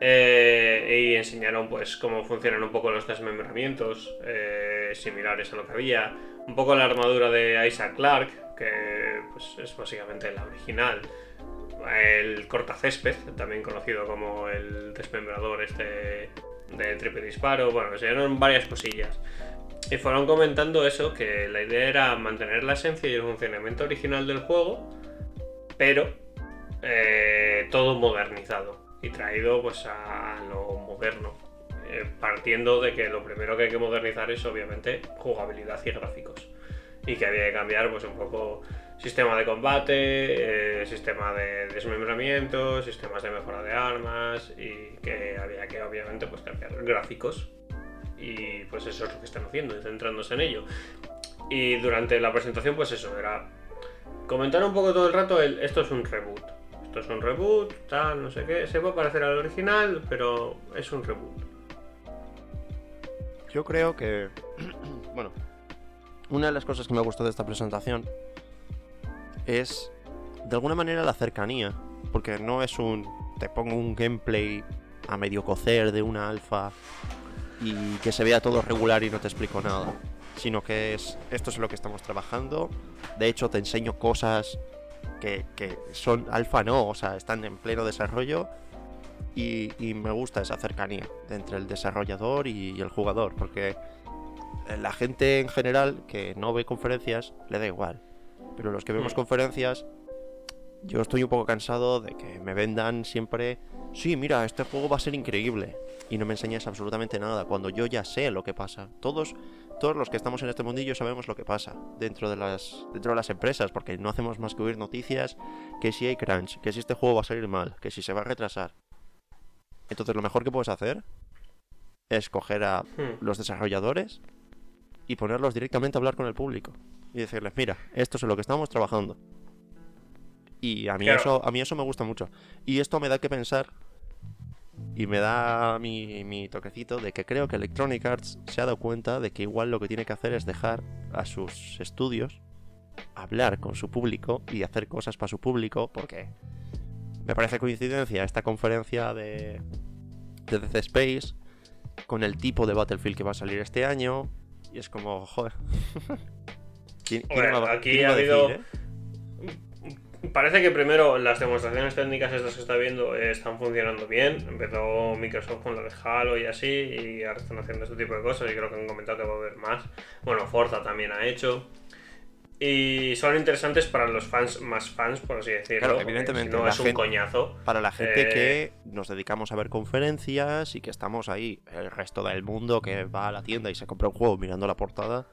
Eh, y enseñaron pues cómo funcionan un poco los desmembramientos eh, similares a lo que había. Un poco la armadura de Isaac Clarke, que pues, es básicamente la original el cortacésped, también conocido como el desmembrador este de triple disparo, bueno, enseñaron varias cosillas. y fueron comentando eso, que la idea era mantener la esencia y el funcionamiento original del juego, pero eh, todo modernizado y traído pues a lo moderno. Eh, partiendo de que lo primero que hay que modernizar es obviamente jugabilidad y gráficos. Y que había que cambiar pues un poco sistema de combate, eh, sistema de desmembramiento, sistemas de mejora de armas y que había que obviamente pues cambiar gráficos y pues eso es lo que están haciendo, centrándose en ello. Y durante la presentación pues eso, era comentar un poco todo el rato el, esto es un reboot. Esto es un reboot, tal, no sé qué. Se puede parecer al original, pero es un reboot. Yo creo que... bueno, una de las cosas que me gustó de esta presentación es de alguna manera la cercanía, porque no es un te pongo un gameplay a medio cocer de una alfa y que se vea todo regular y no te explico nada, sino que es esto es lo que estamos trabajando. De hecho, te enseño cosas que, son alfa no, o sea, están en pleno desarrollo y, me gusta esa cercanía entre el desarrollador y el jugador, porque la gente en general que no ve conferencias le da igual. Pero los que vemos mm. conferencias, yo estoy un poco cansado de que me vendan siempre, sí, mira, este juego va a ser increíble. Y no me enseñes absolutamente nada, cuando yo ya sé lo que pasa. Todos, todos los que estamos en este mundillo sabemos lo que pasa dentro de las, dentro de las empresas, porque no hacemos más que oír noticias que si hay crunch, que si este juego va a salir mal, que si se va a retrasar. Entonces lo mejor que puedes hacer es coger a hmm. los desarrolladores y ponerlos directamente a hablar con el público y decirles, mira, esto es en lo que estamos trabajando. Y a mí, eso, a mí eso me gusta mucho. Y esto me da que pensar y me da mi, mi, toquecito de que creo que Electronic Arts se ha dado cuenta de que igual lo que tiene que hacer es dejar a sus estudios hablar con su público y hacer cosas para su público, porque me parece coincidencia esta conferencia de, de Death Space con el tipo de Battlefield que va a salir este año, y es como, joder. aquí ha habido. Eh? Parece que primero las demostraciones técnicas estas que está viendo están funcionando bien. Empezó Microsoft con lo de Halo y así, y ahora están haciendo este tipo de cosas y creo que han comentado que va a haber más. Bueno, Forza también ha hecho. Y son interesantes para los fans más fans, por así decirlo. Claro, evidentemente. No es un coñazo. Para la gente que eh, nos dedicamos a ver conferencias y que estamos ahí, el resto del mundo que va a la tienda y se compra un juego mirando la portada,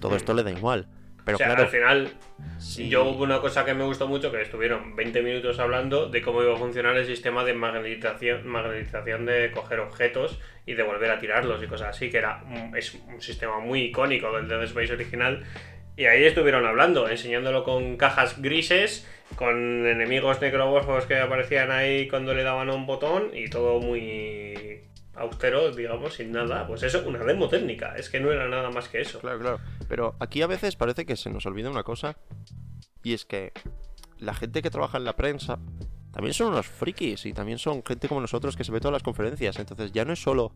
todo esto le da igual. Pero claro, al final, yo hubo una cosa que me gustó mucho, que estuvieron 20 minutos hablando de cómo iba a funcionar el sistema de magnetización, magnetización de coger objetos y de volver a tirarlos y cosas así, que era es un sistema muy icónico del Dead Space original y ahí estuvieron hablando, enseñándolo con cajas grises, con enemigos necromorfos que aparecían ahí cuando le daban un botón y todo muy austero, digamos, sin nada. Pues eso, una demo técnica, es que no era nada más que eso. Claro, claro. Pero aquí a veces parece que se nos olvida una cosa, y es que la gente que trabaja en la prensa también son unos frikis y también son gente como nosotros que se ve todas las conferencias. Entonces ya no es solo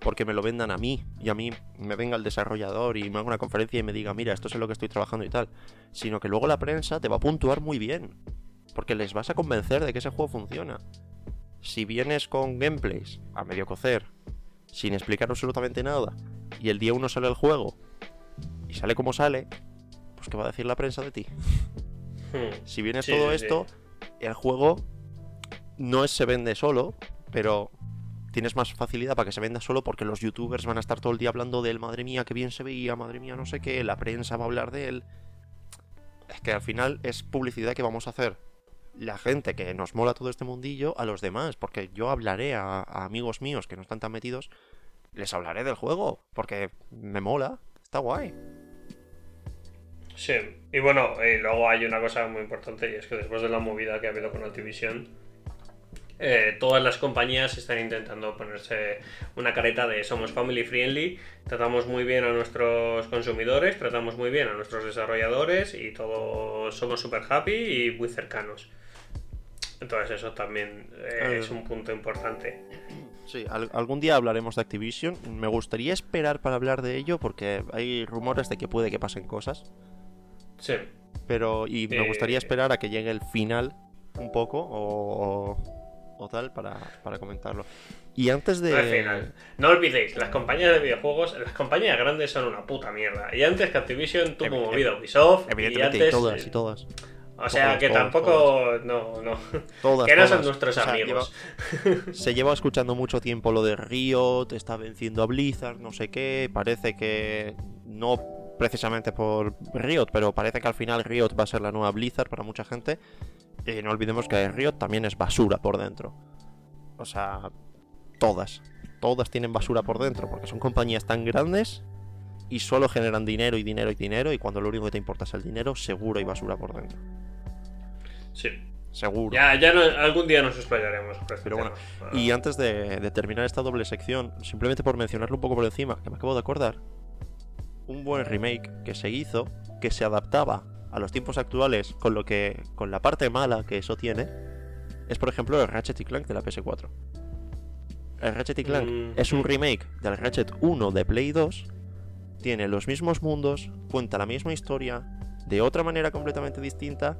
porque me lo vendan a mí y a mí me venga el desarrollador y me haga una conferencia y me diga, mira, esto es en lo que estoy trabajando y tal, sino que luego la prensa te va a puntuar muy bien, porque les vas a convencer de que ese juego funciona. Si vienes con gameplays a medio cocer, sin explicar absolutamente nada, y el día uno sale el juego y sale como sale, pues ¿qué va a decir la prensa de ti? Hmm. Si vienes todo esto, el juego no es se vende solo, pero tienes más facilidad para que se venda solo porque los youtubers van a estar todo el día hablando de él, madre mía, qué bien se veía, madre mía, no sé qué, la prensa va a hablar de él. Es que al final es publicidad que vamos a hacer la gente que nos mola todo este mundillo a los demás, porque yo hablaré a, amigos míos que no están tan metidos, les hablaré del juego, porque me mola, está guay. Sí, y bueno, y luego hay una cosa muy importante y es que después de la movida que ha habido con Activision, eh, todas las compañías están intentando ponerse una careta de somos family friendly, tratamos muy bien a nuestros consumidores, tratamos muy bien a nuestros desarrolladores y todos somos super happy y muy cercanos. Entonces eso también eh, es un punto importante. Sí, algún día hablaremos de Activision. Me gustaría esperar para hablar de ello porque hay rumores de que puede que pasen cosas. Sí. Pero, y me gustaría eh, esperar a que llegue el final un poco o o tal para, para comentarlo. Y antes de... Al final, no olvidéis, las compañías de videojuegos, las compañías grandes son una puta mierda. Y antes que Activision tuvo Evi- movida Ubisoft. y Evidentemente, y antes, todas, y todas. O sea todas, que todas, tampoco. No, no. Todas, que no son nuestros O sea, amigos. lleva- se lleva escuchando mucho tiempo lo de Riot, está venciendo a Blizzard, no sé qué. Parece que no precisamente por Riot, pero parece que al final Riot va a ser la nueva Blizzard para mucha gente. Y no olvidemos que Riot también es basura por dentro. O sea, todas. Todas tienen basura por dentro, porque son compañías tan grandes y solo generan dinero y dinero y dinero. Y cuando lo único que te importa es el dinero, seguro hay basura por dentro. Sí. Seguro. Ya, ya no- algún día nos explayaremos. este Pero bueno. Y antes de, de terminar esta doble sección, simplemente por mencionarlo un poco por encima, que me acabo de acordar, un buen remake que se hizo, que se adaptaba a los tiempos actuales con lo que con la parte mala que eso tiene, es por ejemplo el Ratchet y Clank de la PS4. El Ratchet y Clank Mm. es un remake del Ratchet 1 de Play 2, tiene los mismos mundos, cuenta la misma historia, de otra manera completamente distinta.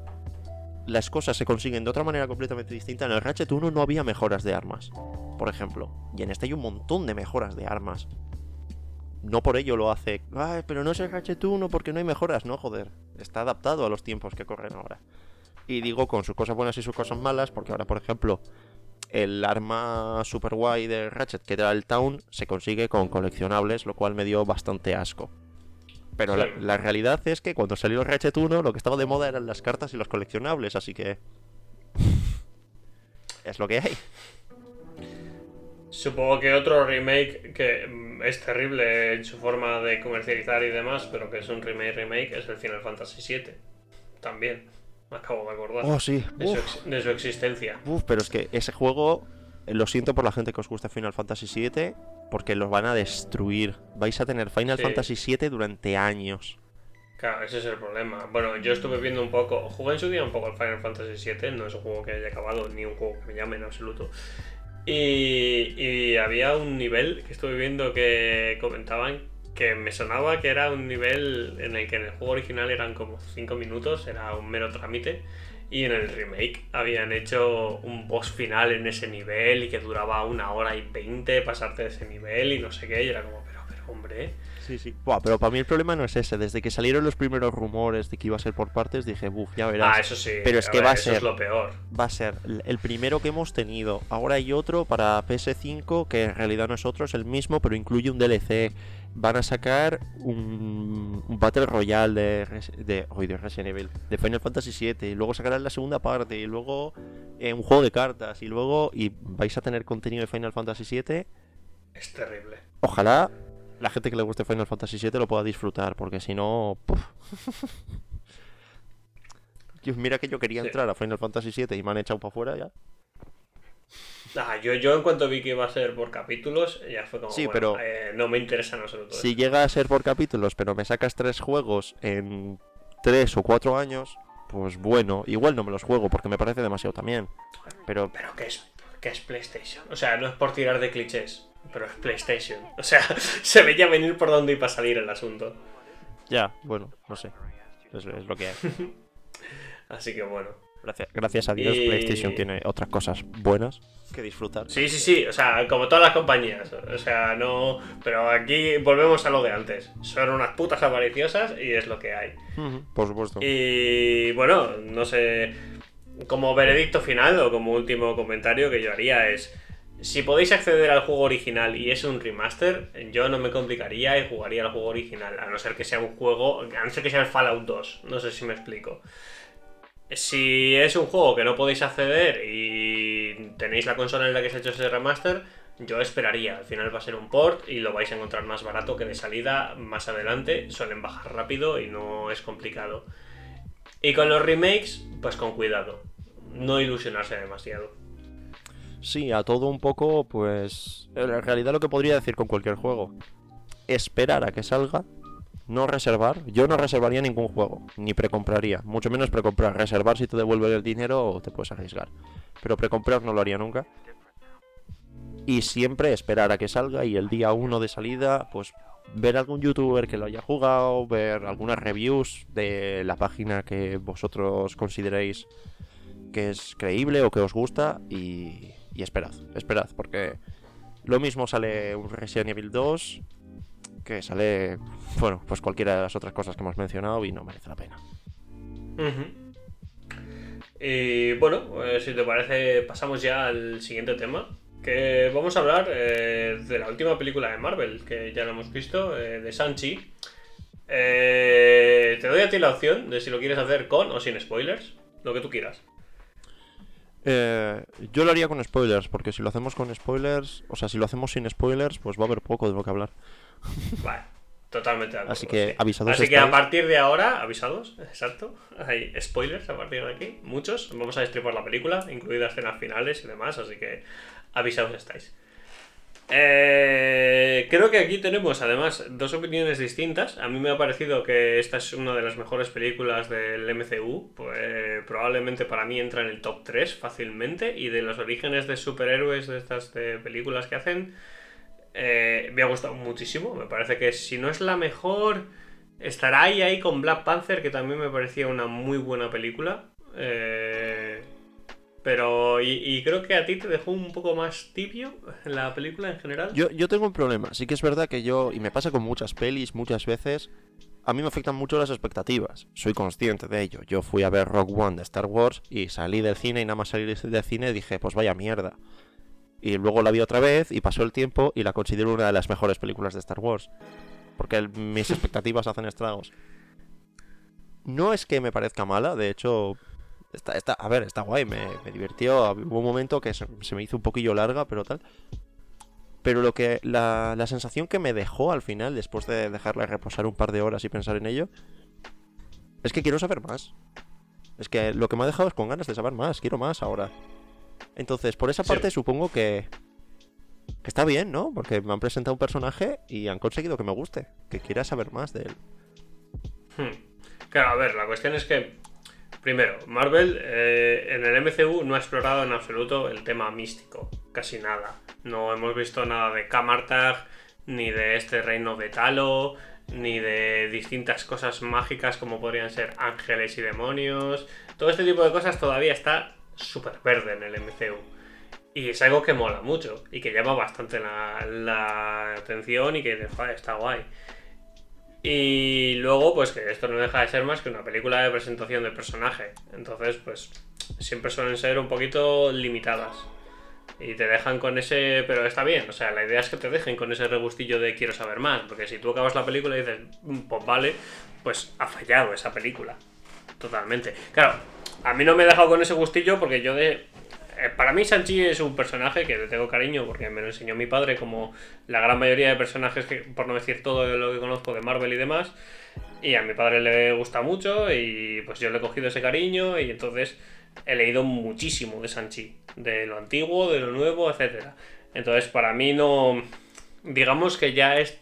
Las cosas se consiguen de otra manera completamente distinta. En el Ratchet 1 no había mejoras de armas, por ejemplo. Y en este hay un montón de mejoras de armas. No por ello lo hace. Ay, pero no es el Ratchet 1 porque no hay mejoras. No, joder. Está adaptado a los tiempos que corren ahora. Y digo con sus cosas buenas y sus cosas malas, porque ahora, por ejemplo, el arma super guay de Ratchet, que era el Town, se consigue con coleccionables, lo cual me dio bastante asco. Pero la realidad es que cuando salió el Ratchet 1, lo que estaba de moda eran las cartas y los coleccionables, así que. es lo que hay. Supongo que otro remake que mm, es terrible en su forma de comercializar y demás, pero que es un remake remake, es el Final Fantasy VII. También. Me acabo de acordar. Oh, sí. de, su de existencia. Uf, pero es que ese juego, eh, lo siento por la gente que os gusta Final Fantasy VII, porque los van a destruir. Vais a tener Final Sí. Fantasy VII durante años. Claro, ese es el problema. Bueno, yo estuve viendo un poco, jugué en su día un poco el Final Fantasy VII, no es un juego que haya acabado, ni un juego que me llame en absoluto. Y, había un nivel que estuve viendo que comentaban que me sonaba que era un nivel en el que en el juego original eran como 5 minutos, era un mero trámite. Y en el remake habían hecho un boss final en ese nivel y que duraba una hora y veinte pasarte de ese nivel y no sé qué. Y era como, pero, pero hombre, Sí, sí. Buah, pero para mí el problema no es ese. Desde que salieron los primeros rumores de que iba a ser por partes, dije, buf, ya verás. Ah, eso sí. Pero es que ver, va a ser- es lo peor. Va a ser el- primero que hemos tenido. Ahora hay otro para PS5 que en realidad no es otro, es el mismo, pero incluye un DLC. Van a sacar un, un Battle Royale de, de, de Resident Evil, de Final Fantasy VII, y luego sacarán la segunda parte, y luego eh, un juego de cartas, y luego y vais a tener contenido de Final Fantasy VII. Es terrible. Ojalá la gente que le guste Final Fantasy VII lo pueda disfrutar, porque si no... Mira que yo quería Sí. entrar a Final Fantasy VII y me han echado para afuera ya. Ah, yo, yo en cuanto vi que iba a ser por capítulos, ya fue como, Sí, bueno, pero- eh, no me interesa en absoluto. Si llega a ser por capítulos, pero me sacas tres juegos en tres o cuatro años, pues bueno, igual no me los juego porque me parece demasiado también. Pero Pero ¿qué es, qué es PlayStation? O sea, no es por tirar de clichés, pero es PlayStation. O sea, se veía venir por dónde iba a salir el asunto. ya, bueno, no sé. Es, es lo que hay. Así que bueno. Gracias, gracias a Dios, Y- PlayStation tiene otras cosas buenas que disfrutar. Sí, sí, sí, o sea, como todas las compañías. O sea, no. Pero aquí volvemos a lo de antes. Son unas putas avariciosas y es lo que hay. Por supuesto. Y bueno, no sé, como veredicto final o como último comentario que yo haría es, si podéis acceder al juego original y es un remaster, yo no me complicaría y jugaría al juego original, a no ser que sea un juego, a no ser que sea el Fallout 2, no sé si me explico. Si es un juego que no podéis acceder y tenéis la consola en la que se ha hecho ese remaster, yo esperaría. Al final va a ser un port y lo vais a encontrar más barato que de salida más adelante. Suelen bajar rápido y no es complicado. Y con los remakes, pues con cuidado. No ilusionarse demasiado. Sí, a todo un poco, pues. En realidad lo que podría decir con cualquier juego. Esperar a que salga. No reservar. Yo no reservaría ningún juego. Ni precompraría. Mucho menos precomprar. Reservar si te devuelven el dinero o te puedes arriesgar. Pero precomprar no lo haría nunca. Y siempre esperar a que salga y el día 1 de salida, pues ver algún youtuber que lo haya jugado, ver algunas reviews de la página que vosotros consideréis que es creíble o que os gusta y, y esperad, esperad, porque lo mismo sale un Resident Evil 2 que sale, bueno, pues cualquiera de las otras cosas que hemos mencionado y no merece la pena. Y bueno, pues, si te parece, pasamos ya al siguiente tema. Que vamos a hablar eh, de la última película de Marvel, que ya lo hemos visto, eh, de Sanchi. Eh, te doy a ti la opción de si lo quieres hacer con o sin spoilers, lo que tú quieras. Yo lo haría con spoilers, porque si lo hacemos con spoilers, o sea, si lo hacemos sin spoilers, pues va a haber poco de lo que hablar. Vale, totalmente Así que avisados. Así que a partir de ahora, avisados, exacto. Hay spoilers a partir de aquí, muchos. Vamos a destripar la película, incluidas escenas finales y demás, así que avisados estáis. Eh, creo que aquí tenemos además dos opiniones distintas. A mí me ha parecido que esta es una de las mejores películas del MCU. Pues, probablemente para mí entra en el top 3 fácilmente. Y de los orígenes de superhéroes de estas películas que hacen, eh, me ha gustado muchísimo. Me parece que si no es la mejor, estará ahí, ahí con Black Panther, que también me parecía una muy buena película. Eh, pero, y, creo que a ti te dejó un poco más tibio la película en general. Yo, yo tengo un problema. Sí que es verdad que yo, y me pasa con muchas pelis muchas veces, a mí me afectan mucho las expectativas. Soy consciente de ello. Yo fui a ver Rock One de Star Wars y salí del cine y nada más salir del cine dije, pues vaya mierda. Y luego la vi otra vez y pasó el tiempo y la considero una de las mejores películas de Star Wars. Porque mis expectativas hacen estragos. No es que me parezca mala, de hecho, Está, está, a ver, está guay, me, me divirtió. Hubo un momento que se, me hizo un poquillo larga, pero tal. Pero lo que. La, la, sensación que me dejó al final, después de dejarla reposar un par de horas y pensar en ello. Es que quiero saber más. Es que lo que me ha dejado es con ganas de saber más. Quiero más ahora. Entonces, por esa parte supongo que. Que está bien, ¿no? Porque me han presentado un personaje y han conseguido que me guste. Que quiera saber más de él. Hmm. Claro, a ver, la cuestión es que Primero, Marvel eh, en el MCU no ha explorado en absoluto el tema místico, casi nada. No hemos visto nada de Kamartag, ni de este reino de Talo, ni de distintas cosas mágicas como podrían ser ángeles y demonios. Todo este tipo de cosas todavía está súper verde en el MCU. Y es algo que mola mucho y que llama bastante la, atención y que está guay. Y luego, pues que esto no deja de ser más que una película de presentación del personaje. Entonces, pues siempre suelen ser un poquito limitadas. Y te dejan con ese... Pero está bien, o sea, la idea es que te dejen con ese regustillo de quiero saber más. Porque si tú acabas la película y dices, mm, pues vale, pues ha fallado esa película. Totalmente. Claro, a mí no me he dejado con ese gustillo porque yo de para mí Sanchi es un personaje que le tengo cariño porque me lo enseñó mi padre como la gran mayoría de personajes que, por no decir todo lo que conozco de Marvel y demás. Y a mi padre le gusta mucho y pues yo le he cogido ese cariño y entonces he leído muchísimo de Sanchi, de lo antiguo, de lo nuevo, etc. Entonces para mí no... Digamos que ya es...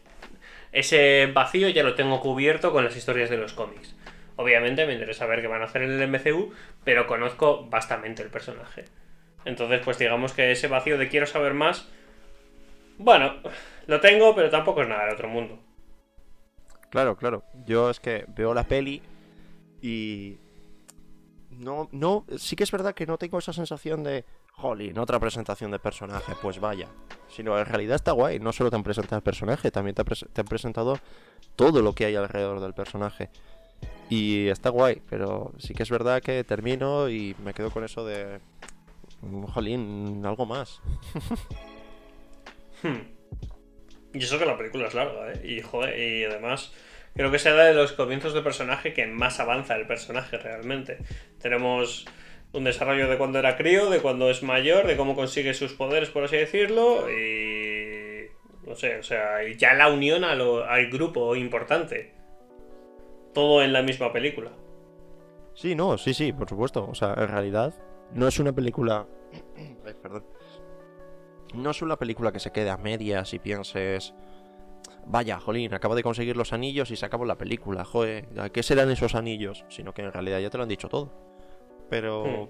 Ese vacío ya lo tengo cubierto con las historias de los cómics. Obviamente me interesa ver qué van a hacer en el MCU, pero conozco bastante el personaje. Entonces, pues digamos que ese vacío de quiero saber más, bueno, lo tengo, pero tampoco es nada de otro mundo. Claro, claro. Yo es que veo la peli y no, no, sí que es verdad que no tengo esa sensación de, jolín, otra presentación de personaje, pues vaya. Sino en realidad está guay, no solo te han presentado el personaje, también te, te han presentado todo lo que hay alrededor del personaje. Y está guay, pero sí que es verdad que termino y me quedo con eso de, Jolín, algo más. Hmm. Y eso que la película es larga, ¿eh? Y, joder, y además creo que será de los comienzos de personaje que más avanza el personaje realmente. Tenemos un desarrollo de cuando era crío, de cuando es mayor, de cómo consigue sus poderes, por así decirlo, y... No sé, o sea, ya la unión al grupo importante. Todo en la misma película. Sí, no, sí, sí, por supuesto. O sea, en realidad no es una película. perdón. No es una película que se quede a medias y pienses. Vaya, jolín, acabo de conseguir los anillos y se acabó la película. Joder, ¿qué serán esos anillos? Sino que en realidad ya te lo han dicho todo. Pero. Hmm.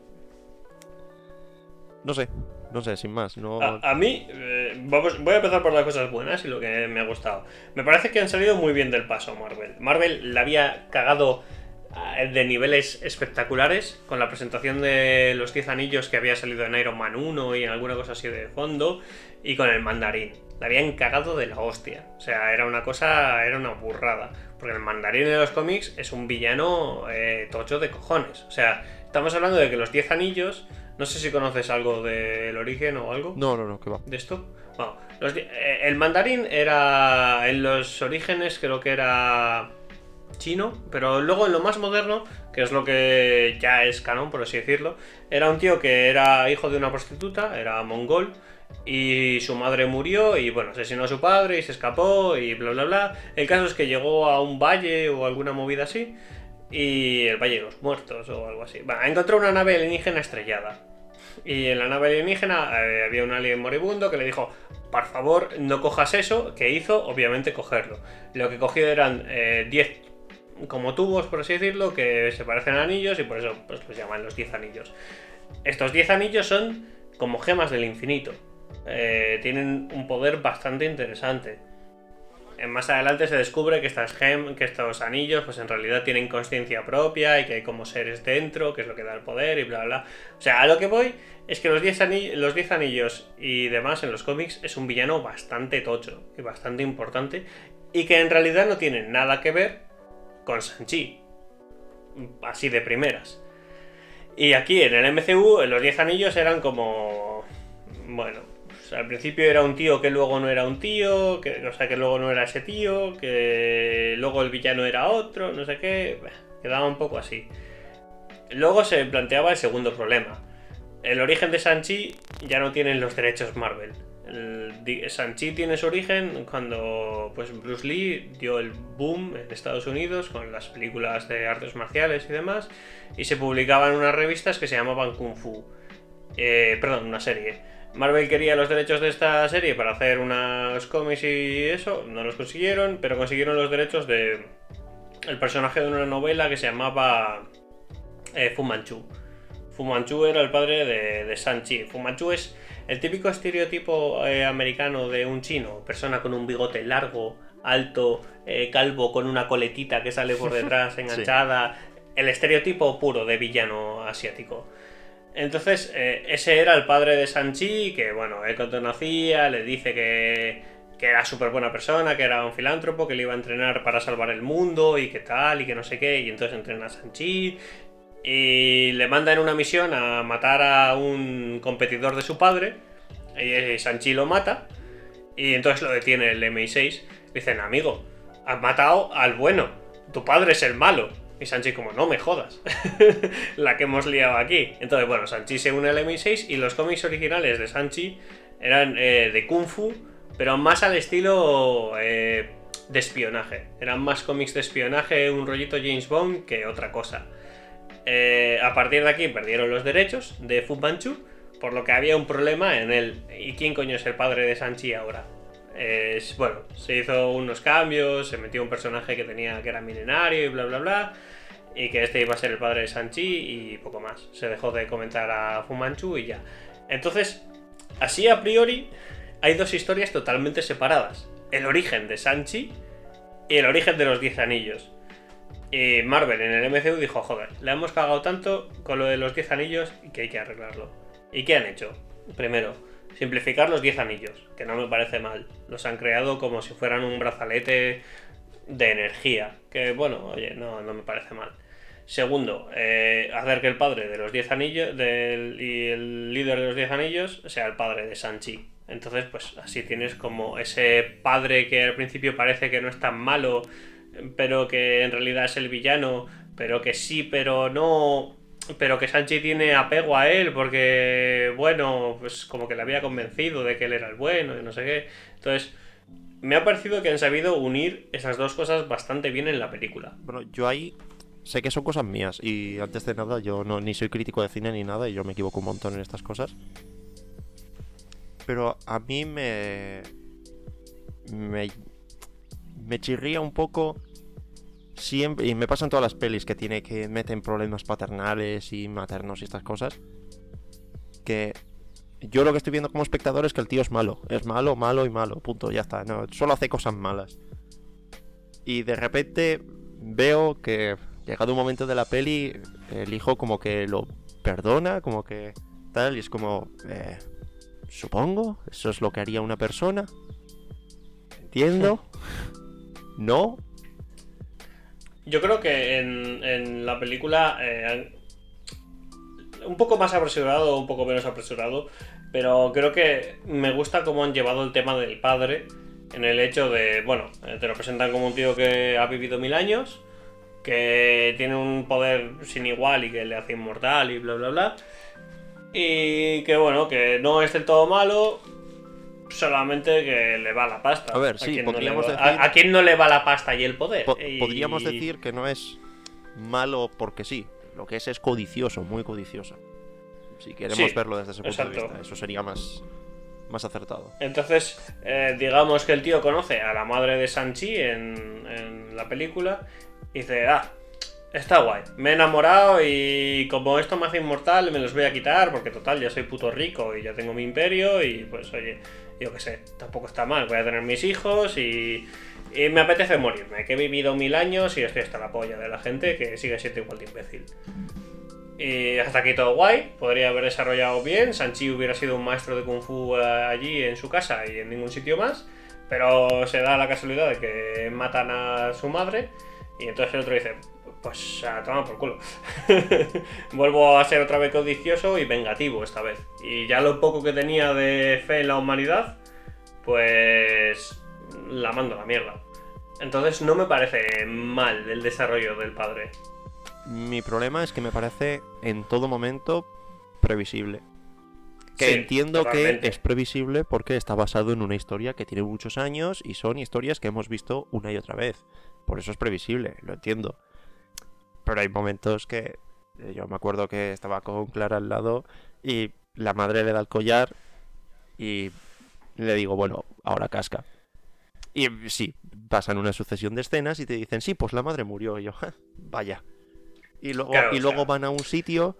No sé, no sé, sin más. No... A, mí, eh, vamos, voy a empezar por las cosas buenas y lo que me ha gustado. Me parece que han salido muy bien del paso Marvel. Marvel la había cagado de niveles espectaculares, con la presentación de los 10 anillos que había salido en Iron Man 1 y en alguna cosa así de fondo, y con el mandarín. La habían cagado de la hostia. O sea, era una cosa, era una burrada. Porque el mandarín de los cómics es un villano eh, tocho de cojones. O sea, estamos hablando de que los 10 anillos, no sé si conoces algo del origen o algo. No, no, no, que va. ¿De esto? Bueno, eh, el mandarín era en los orígenes creo que era chino, pero luego en lo más moderno, que es lo que ya es canon, por así decirlo, era un tío que era hijo de una prostituta, era mongol, y su madre murió y bueno, asesinó a su padre y se escapó y bla bla bla. El caso es que llegó a un valle o alguna movida así y el Valle de los Muertos o algo así. Encontró una nave alienígena estrellada. Y en la nave alienígena eh, había un alien moribundo que le dijo, por favor, no cojas eso, que hizo, obviamente, cogerlo. Lo que cogió eran 10 eh, como tubos, por así decirlo, que se parecen a anillos y por eso pues, los llaman los 10 anillos. Estos 10 anillos son como gemas del infinito. Eh, tienen un poder bastante interesante. Más adelante se descubre que, estas gem, que estos anillos pues en realidad tienen conciencia propia y que hay como seres dentro, que es lo que da el poder y bla bla. O sea, a lo que voy es que los 10 anillos, los 10 anillos y demás en los cómics es un villano bastante tocho y bastante importante y que en realidad no tiene nada que ver con Sanchi. Así de primeras. Y aquí en el MCU los 10 anillos eran como... Bueno, al principio era un tío que luego no era un tío, que, o sea, que luego no era ese tío, que luego el villano era otro, no sé qué, quedaba un poco así. Luego se planteaba el segundo problema. El origen de Sanchi ya no tienen los derechos Marvel. Sanchi tiene su origen cuando pues, Bruce Lee dio el boom en Estados Unidos con las películas de artes marciales y demás, y se publicaban unas revistas que se llamaban Kung Fu. Eh, perdón, una serie. Marvel quería los derechos de esta serie para hacer unos cómics y eso, no los consiguieron, pero consiguieron los derechos de el personaje de una novela que se llamaba eh, Fu Manchu. Fu Manchu era el padre de, de Sanchi. Fu Manchu es el típico estereotipo eh, americano de un chino, persona con un bigote largo, alto, eh, calvo, con una coletita que sale por detrás enganchada. El estereotipo puro de villano asiático. Entonces, eh, ese era el padre de Sanchi, que bueno, él cuando nacía le dice que, que era súper buena persona, que era un filántropo, que le iba a entrenar para salvar el mundo y que tal, y que no sé qué, y entonces entrena a Sanchi. Y le manda en una misión a matar a un competidor de su padre, y Sanchi lo mata, y entonces lo detiene el MI6. Dicen, amigo, has matado al bueno, tu padre es el malo. Y Sanchi como, no me jodas, la que hemos liado aquí. Entonces, bueno, Sanchi se une al MI6 y los cómics originales de Sanchi eran eh, de Kung Fu, pero más al estilo eh, de espionaje. Eran más cómics de espionaje, un rollito James Bond que otra cosa. Eh, a partir de aquí perdieron los derechos de Fu Manchu, por lo que había un problema en él. ¿Y quién coño es el padre de Sanchi ahora? Bueno, se hizo unos cambios, se metió un personaje que tenía que era milenario y bla bla bla. Y que este iba a ser el padre de Sanchi y poco más. Se dejó de comentar a Fu Manchu y ya. Entonces, así a priori, hay dos historias totalmente separadas. El origen de Sanchi y el origen de los Diez Anillos. Y Marvel en el MCU dijo, joder, le hemos cagado tanto con lo de los Diez Anillos que hay que arreglarlo. ¿Y qué han hecho? Primero, simplificar los 10 anillos, que no me parece mal. Los han creado como si fueran un brazalete de energía, que bueno, oye, no, no me parece mal. Segundo, eh, hacer que el padre de los 10 anillos y el líder de los 10 anillos sea el padre de Sanchi. Entonces, pues así tienes como ese padre que al principio parece que no es tan malo, pero que en realidad es el villano, pero que sí, pero no pero que Sanchi tiene apego a él porque, bueno, pues como que le había convencido de que él era el bueno y no sé qué. Entonces, me ha parecido que han sabido unir esas dos cosas bastante bien en la película. Bueno, yo ahí sé que son cosas mías y antes de nada yo no ni soy crítico de cine ni nada y yo me equivoco un montón en estas cosas. Pero a mí me me me chirría un poco siempre, y me pasan todas las pelis que tiene que meten problemas paternales y maternos y estas cosas, que yo lo que estoy viendo como espectador es que el tío es malo, es malo, malo y malo, punto, ya está, no, solo hace cosas malas. Y de repente veo que llegado un momento de la peli, el hijo como que lo perdona, como que tal, y es como, eh, supongo, eso es lo que haría una persona. Entiendo. ¿No? Yo creo que en, la película eh, un poco más apresurado un poco menos apresurado, pero creo que me gusta cómo han llevado el tema del padre en el hecho de, bueno, eh, te lo presentan como un tío que ha vivido mil años, que tiene un poder sin igual y que le hace inmortal y bla bla bla. Y que bueno, que no es del todo malo, solamente que le va la pasta. A ver, sí, no le podríamos va- decir- a- a quién no le va la pasta y el poder? Po- Y- Podríamos decir que no es malo porque sí. Lo que es es codicioso, muy codicioso. Si queremos Sí, verlo desde ese punto de vista, eso sería más, más acertado. Entonces, eh, digamos que el tío conoce a la madre de Sanchi en, en la película y dice, ah, está guay, me he enamorado y como esto me hace inmortal me los voy a quitar porque total, ya soy puto rico y ya tengo mi imperio y pues oye, yo qué sé, tampoco está mal, voy a tener mis hijos y, y me apetece morirme, que he vivido mil años y estoy hasta la polla de la gente que sigue siendo igual de imbécil. Y hasta aquí todo guay, podría haber desarrollado bien, Sanchi hubiera sido un maestro de Kung Fu eh, allí en su casa y en ningún sitio más, pero se da la casualidad de que matan a su madre y entonces el otro dice, pues a tomar por culo. Vuelvo a ser otra vez codicioso y vengativo esta vez. Y ya lo poco que tenía de fe en la humanidad, pues la mando a la mierda. Entonces no me parece mal el desarrollo del padre. Mi problema es que me parece en todo momento previsible. Que Sí, entiendo totalmente. que es previsible porque está basado en una historia que tiene muchos años y son historias que hemos visto una y otra vez. Por eso es previsible, lo entiendo. Pero hay momentos que eh, yo me acuerdo que estaba con Clara al lado y la madre le da el collar y le digo, bueno, ahora casca. Y sí, pasan una sucesión de escenas y te dicen, sí, pues la madre murió. Y yo, "Ja, vaya. Y luego, Claro, y luego van a un sitio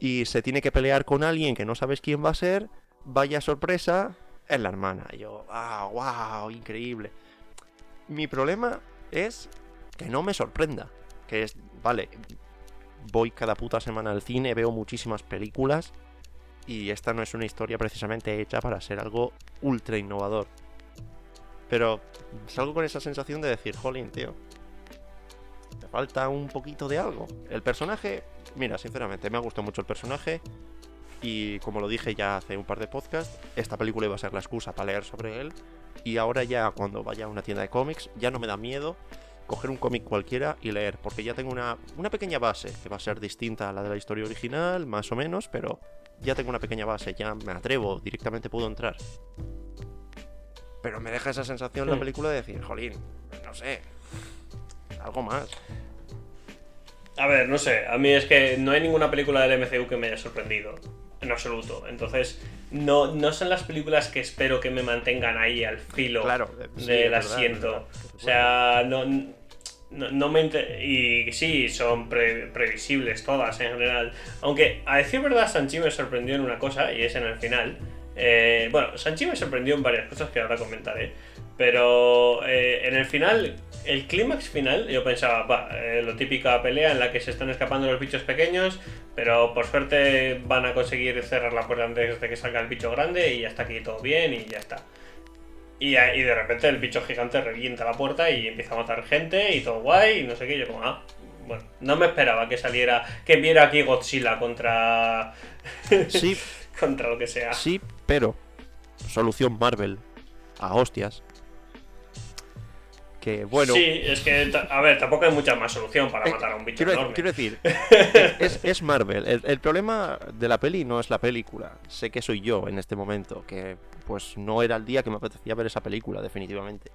y se tiene que pelear con alguien que no sabes quién va a ser. Vaya sorpresa, es la hermana. Y yo, ah, wow, increíble. Mi problema es que no me sorprenda. Que es, vale, voy cada puta semana al cine, veo muchísimas películas y esta no es una historia precisamente hecha para ser algo ultra innovador. Pero salgo con esa sensación de decir, jolín, tío, te falta un poquito de algo. El personaje, mira, sinceramente, me ha gustado mucho el personaje. Y como lo dije ya hace un par de podcasts, esta película iba a ser la excusa para leer sobre él. Y ahora ya cuando vaya a una tienda de cómics, ya no me da miedo coger un cómic cualquiera y leer, porque ya tengo una, una pequeña base que va a ser distinta a la de la historia original, más o menos, pero ya tengo una pequeña base, ya me atrevo, directamente puedo entrar. Pero me deja esa sensación la película de decir, jolín, no sé, algo más. A ver, no sé, a mí es que no hay ninguna película del MCU que me haya sorprendido, en absoluto. Entonces, no, no son las películas que espero que me mantengan ahí al filo Claro, sí, del verdad, asiento. verdad. O sea, no, no, no me... inter- Y sí, son pre- previsibles todas en general. Aunque, a decir verdad, Sanchi me sorprendió en una cosa, y es en el final. Eh, bueno, Sanchi me sorprendió en varias cosas que ahora comentaré. Pero eh, en el final, el clímax final, yo pensaba, va, eh, lo típica pelea en la que se están escapando los bichos pequeños, pero por suerte van a conseguir cerrar la puerta antes de que salga el bicho grande y ya está aquí todo bien y ya está. Y, y de repente el bicho gigante revienta la puerta y empieza a matar gente y todo guay y no sé qué. Yo como, ah, bueno, no me esperaba que saliera, que viera aquí Godzilla contra, Sí, contra lo que sea. sí, pero solución Marvel a hostias. Que bueno, Sí, es que, a ver, tampoco hay mucha más solución para Eh, matar a un bicho quiero, enorme. quiero decir, es, es Marvel. El, el problema de la peli no es la película. Sé que soy yo en este momento, que pues no era el día que me apetecía ver esa película, definitivamente.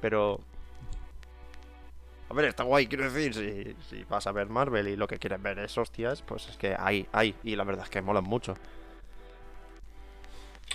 Pero... A ver, está guay, quiero decir, si, si vas a ver Marvel y lo que quieres ver es hostias, pues es que hay, hay, y la verdad es que molan mucho.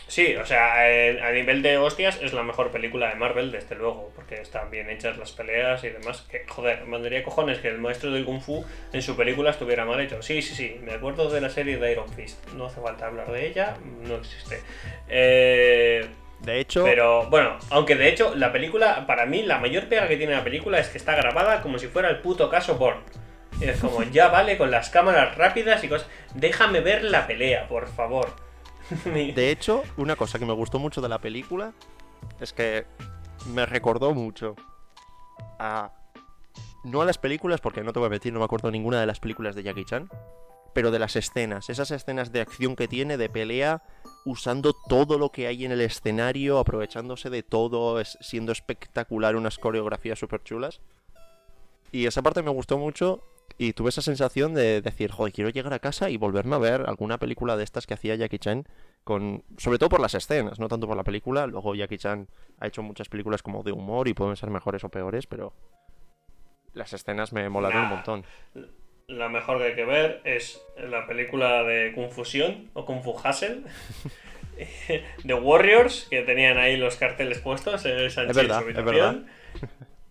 Sí, o sea, a nivel de hostias es la mejor película de Marvel, desde luego, porque están bien hechas las peleas y demás. Que, joder, mandaría cojones que el maestro del Kung Fu en su película estuviera mal hecho. Sí, sí, sí, me acuerdo de la serie de Iron Fist. No hace falta hablar de ella, no existe. Eh, De hecho, Pero bueno, aunque de hecho la película, para mí la mayor pega que tiene la película es que está grabada como si fuera el puto caso Bourne. Y Es como, ya vale, con las cámaras rápidas y cosas. Déjame ver la pelea, por favor. De hecho, una cosa que me gustó mucho de la película es que me recordó mucho a no a las películas porque no te voy a mentir, no me acuerdo ninguna de las películas de Jackie Chan, pero de las escenas, esas escenas de acción que tiene de pelea usando todo lo que hay en el escenario, aprovechándose de todo, siendo espectacular, unas coreografías súper chulas. Y esa parte me gustó mucho y tuve esa sensación de decir, joder, quiero llegar a casa y volverme a ver alguna película de estas que hacía Jackie Chan, con, sobre todo por las escenas, no tanto por la película. Luego Jackie Chan ha hecho muchas películas como de humor y pueden ser mejores o peores, pero las escenas me molaron un montón. La mejor que hay que ver es la película de Confusión o Kung Fu Hustle. The Warriors, que tenían ahí los carteles puestos en Sánchez verdad, su es habitación.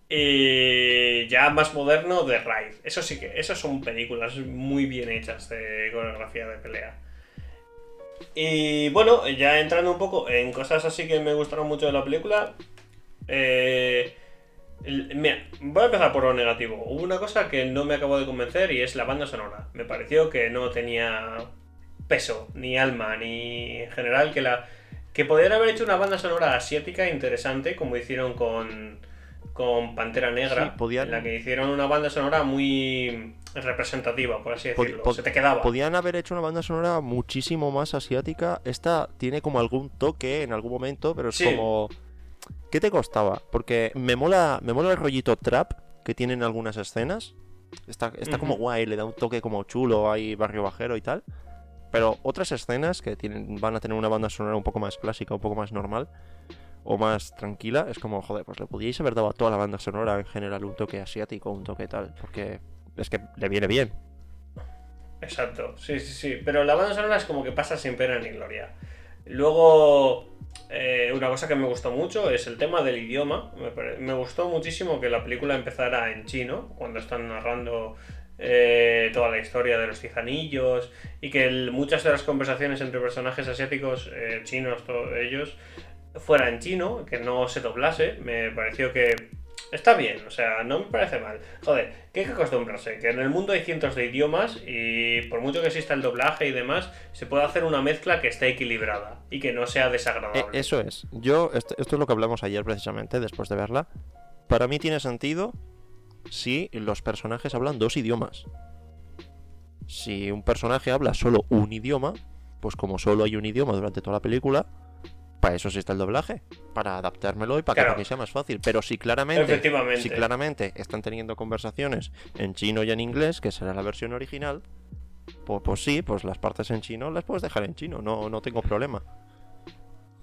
Y ya más moderno, The Ride. Eso sí que, esas son películas muy bien hechas de coreografía de pelea. Y bueno, ya entrando un poco en cosas así que me gustaron mucho de la película. eh, voy a empezar por lo negativo. Hubo una cosa que no me acabó de convencer y es la banda sonora. Me pareció que no tenía peso, ni alma, ni en general que la que podrían haber hecho una banda sonora asiática interesante como hicieron con con Pantera Negra, Sí, podían- en la que hicieron una banda sonora muy representativa, por así decirlo. pod- Se te quedaba. Podían haber hecho una banda sonora muchísimo más asiática. Esta tiene como algún toque en algún momento, pero es Sí. como. ¿Qué te costaba? Porque me mola, me mola el rollito trap que tienen algunas escenas. Está, está como guay, le da un toque como chulo, hay barrio bajero y tal. Pero otras escenas que tienen, van a tener una banda sonora un poco más clásica, un poco más normal o más tranquila, es como, joder, pues le podíais haber dado a toda la banda sonora en general un toque asiático, un toque tal, porque es que le viene bien. Exacto, sí, sí, sí. Pero la banda sonora es como que pasa sin pena ni gloria. Luego, eh, una cosa que me gustó mucho es el tema del idioma. Me, gustó muchísimo que la película empezara en chino, cuando están narrando eh, toda la historia de los tizanillos, y que muchas de las conversaciones entre personajes asiáticos, eh, chinos, todos ellos, fuera en chino, que no se doblase. Me pareció que Está bien, o sea, no me parece mal. Joder, que hay que acostumbrarse, que en el mundo hay cientos de idiomas y por mucho que exista el doblaje y demás, se puede hacer una mezcla que esté equilibrada y que no sea Eh, desagradable. eso es. Yo, esto es lo que hablamos ayer precisamente, después de verla. Para mí tiene sentido si los personajes hablan dos idiomas. Si un personaje habla solo un idioma, pues como solo hay un idioma durante toda la película, para eso sí está el doblaje, para adaptármelo y para, que, Claro. para que sea más fácil. Pero si claramente, si claramente están teniendo conversaciones en chino y en inglés, que será la versión original, pues, pues sí, pues las partes en chino las puedes dejar en chino, no, no tengo problema.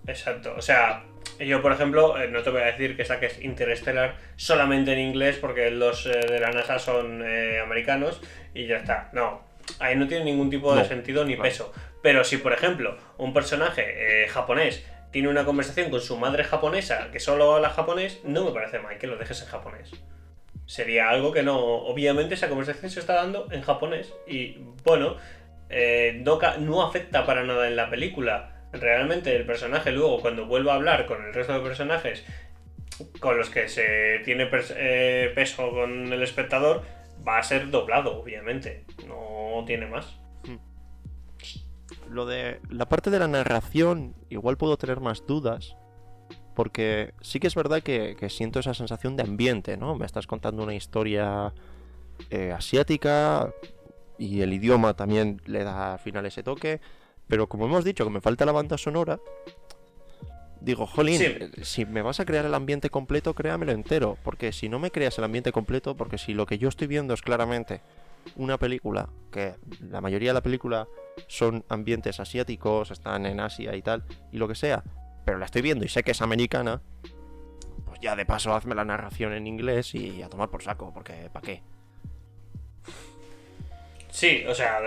Exacto, o sea, yo por ejemplo, eh, no te voy a decir que saques Interstellar solamente en inglés porque los eh, de la NASA son eh, americanos y ya está. No, ahí no tiene ningún tipo de No, sentido ni claro. peso. Pero si por ejemplo un personaje eh, japonés tiene una conversación con su madre japonesa que solo habla japonés, no me parece mal que lo dejes en japonés. Sería algo que no, obviamente esa conversación se está dando en japonés y bueno, eh, no, no afecta para nada en la película. Realmente el personaje luego cuando vuelva a hablar con el resto de personajes con los que se tiene eh, peso con el espectador, va a ser doblado, obviamente. No tiene más. Lo de la parte de la narración, igual puedo tener más dudas. Porque sí que es verdad que, que siento esa sensación de ambiente, ¿no? Me estás contando una historia eh, asiática y el idioma también le da al final ese toque. Pero como hemos dicho que me falta la banda sonora, digo, jolín, Sí. si me vas a crear el ambiente completo, créamelo entero. Porque si no me creas el ambiente completo, porque si lo que yo estoy viendo es claramente una película, que la mayoría de la película son ambientes asiáticos, están en Asia y tal, y lo que sea, pero la estoy viendo y sé que es americana, pues ya de paso hazme la narración en inglés y a tomar por saco, porque ¿para qué? Sí, o sea,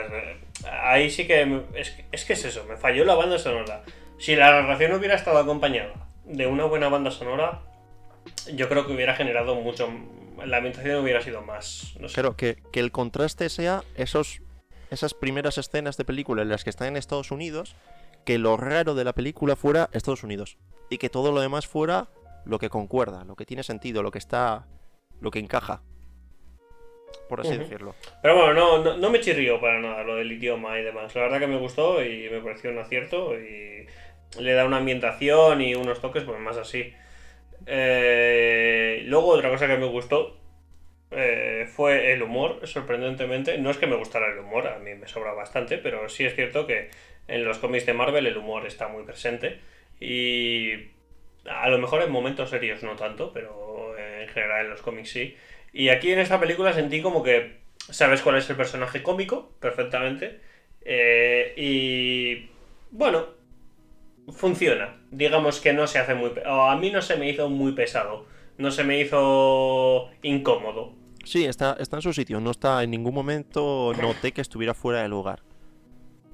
ahí sí que es, es que es eso, me falló la banda sonora. Si la narración hubiera estado acompañada de una buena banda sonora, yo creo que hubiera generado mucho. La ambientación hubiera sido más. No sé. Claro, que, que el contraste sea esos, esas primeras escenas de película en las que están en Estados Unidos, que lo raro de la película fuera Estados Unidos y que todo lo demás fuera lo que concuerda, lo que tiene sentido, lo que está, lo que encaja, por así decirlo. Pero bueno, no, no, no me chirrió para nada lo del idioma y demás. La verdad que me gustó y me pareció un acierto y le da una ambientación y unos toques pues más así. Eh, luego otra cosa que me gustó eh, fue el humor, sorprendentemente. No es que me gustara el humor, a mí me sobra bastante, pero sí es cierto que en los cómics de Marvel el humor está muy presente y a lo mejor en momentos serios no tanto, pero en general en los cómics sí. Y aquí en esta película sentí como que sabes cuál es el personaje cómico perfectamente eh, y bueno, funciona. Digamos que no se hace muy... o a mí no se me hizo muy pesado, no se me hizo incómodo. Sí, está, está en su sitio, no está en ningún momento noté que estuviera fuera de lugar.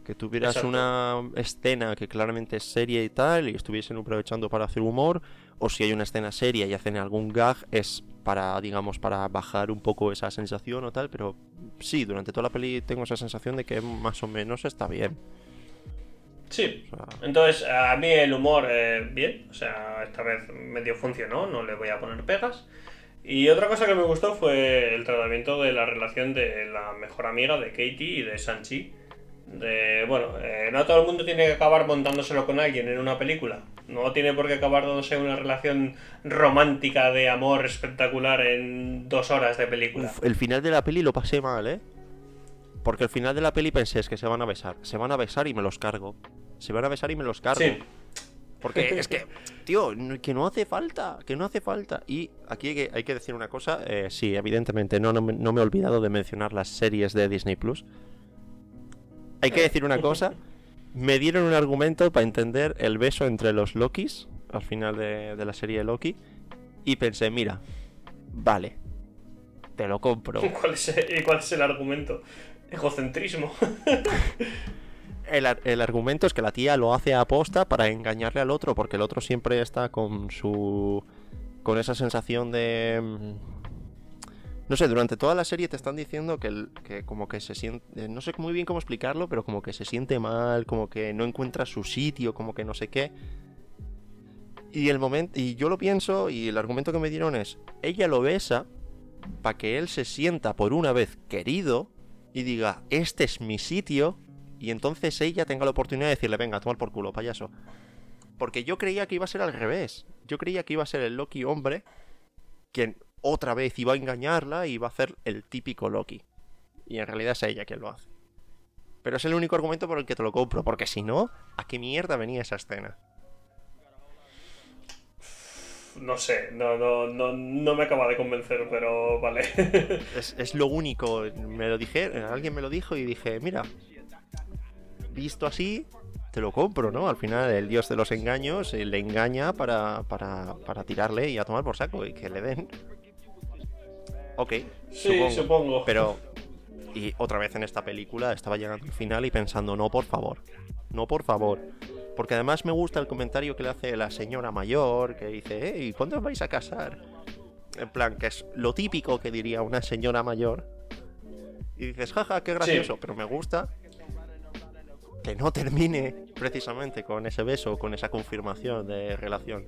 Que tuvieras Exacto. una escena que claramente es seria y tal, y estuviesen aprovechando para hacer humor, o si hay una escena seria y hacen algún gag, es para, digamos, para bajar un poco esa sensación o tal, pero sí, durante toda la peli tengo esa sensación de que más o menos está bien. Sí, O sea, Entonces, a mí el humor, eh, bien, o sea, esta vez medio funcionó, no le voy a poner pegas. Y otra cosa que me gustó fue el tratamiento de la relación de la mejor amiga de Katie y de Sanchi. De, bueno, eh, no todo el mundo tiene que acabar montándoselo con alguien en una película. No tiene por qué acabar dándose una relación romántica de amor espectacular en dos horas de película. uf, el final de la peli lo pasé mal, ¿eh? Porque al final de la peli pensé, es que se van a besar. Se van a besar y me los cargo. Se van a besar y me los cargo. Sí, Porque es que, tío, que no hace falta, que no hace falta. Y aquí hay que, hay que decir una cosa, eh, sí, evidentemente, no, no, me- no me he olvidado de mencionar las series de Disney Plus. Hay que decir una cosa, me dieron un argumento para entender el beso entre los Lokis al final de, de la serie de Loki. Y pensé, mira, vale, te lo compro. ¿Cuál es, ¿Y cuál es el argumento? Egocentrismo. El, el argumento es que la tía lo hace a aposta para engañarle al otro, porque el otro siempre está con su. con esa sensación de. mm, No sé, durante toda la serie te están diciendo que, el- que como que se siente. No sé muy bien cómo explicarlo, pero como que se siente mal, como que no encuentra su sitio, como que no sé qué. Y el momento. Y yo lo pienso, y el argumento que me dieron es. Ella lo besa para que él se sienta por una vez querido y diga, este es mi sitio, y entonces ella tenga la oportunidad de decirle, venga, toma por culo, payaso. Porque yo creía que iba a ser al revés. Yo creía que iba a ser el Loki hombre quien otra vez iba a engañarla y iba a hacer el típico Loki. Y en realidad es ella quien lo hace. Pero es el único argumento por el que te lo compro, porque si no, ¿a qué mierda venía esa escena? No sé, no, no, no, no me acaba de convencer, pero vale. Es, es lo único. Me lo dije, alguien me lo dijo y dije, mira, visto así, te lo compro, ¿no? Al final el dios de los engaños eh, le engaña para, para, para tirarle y a tomar por saco y que le den. Ok, Sí, supongo. Pero, y otra vez en esta película estaba llegando al final y pensando, no, por favor, no, por favor. Porque además me gusta el comentario que le hace la señora mayor, que dice, hey, ¿cuándo os vais a casar? En plan, que es lo típico que diría una señora mayor. Y dices, jaja, qué gracioso, pero me gusta que no termine precisamente con ese beso, con esa confirmación de relación.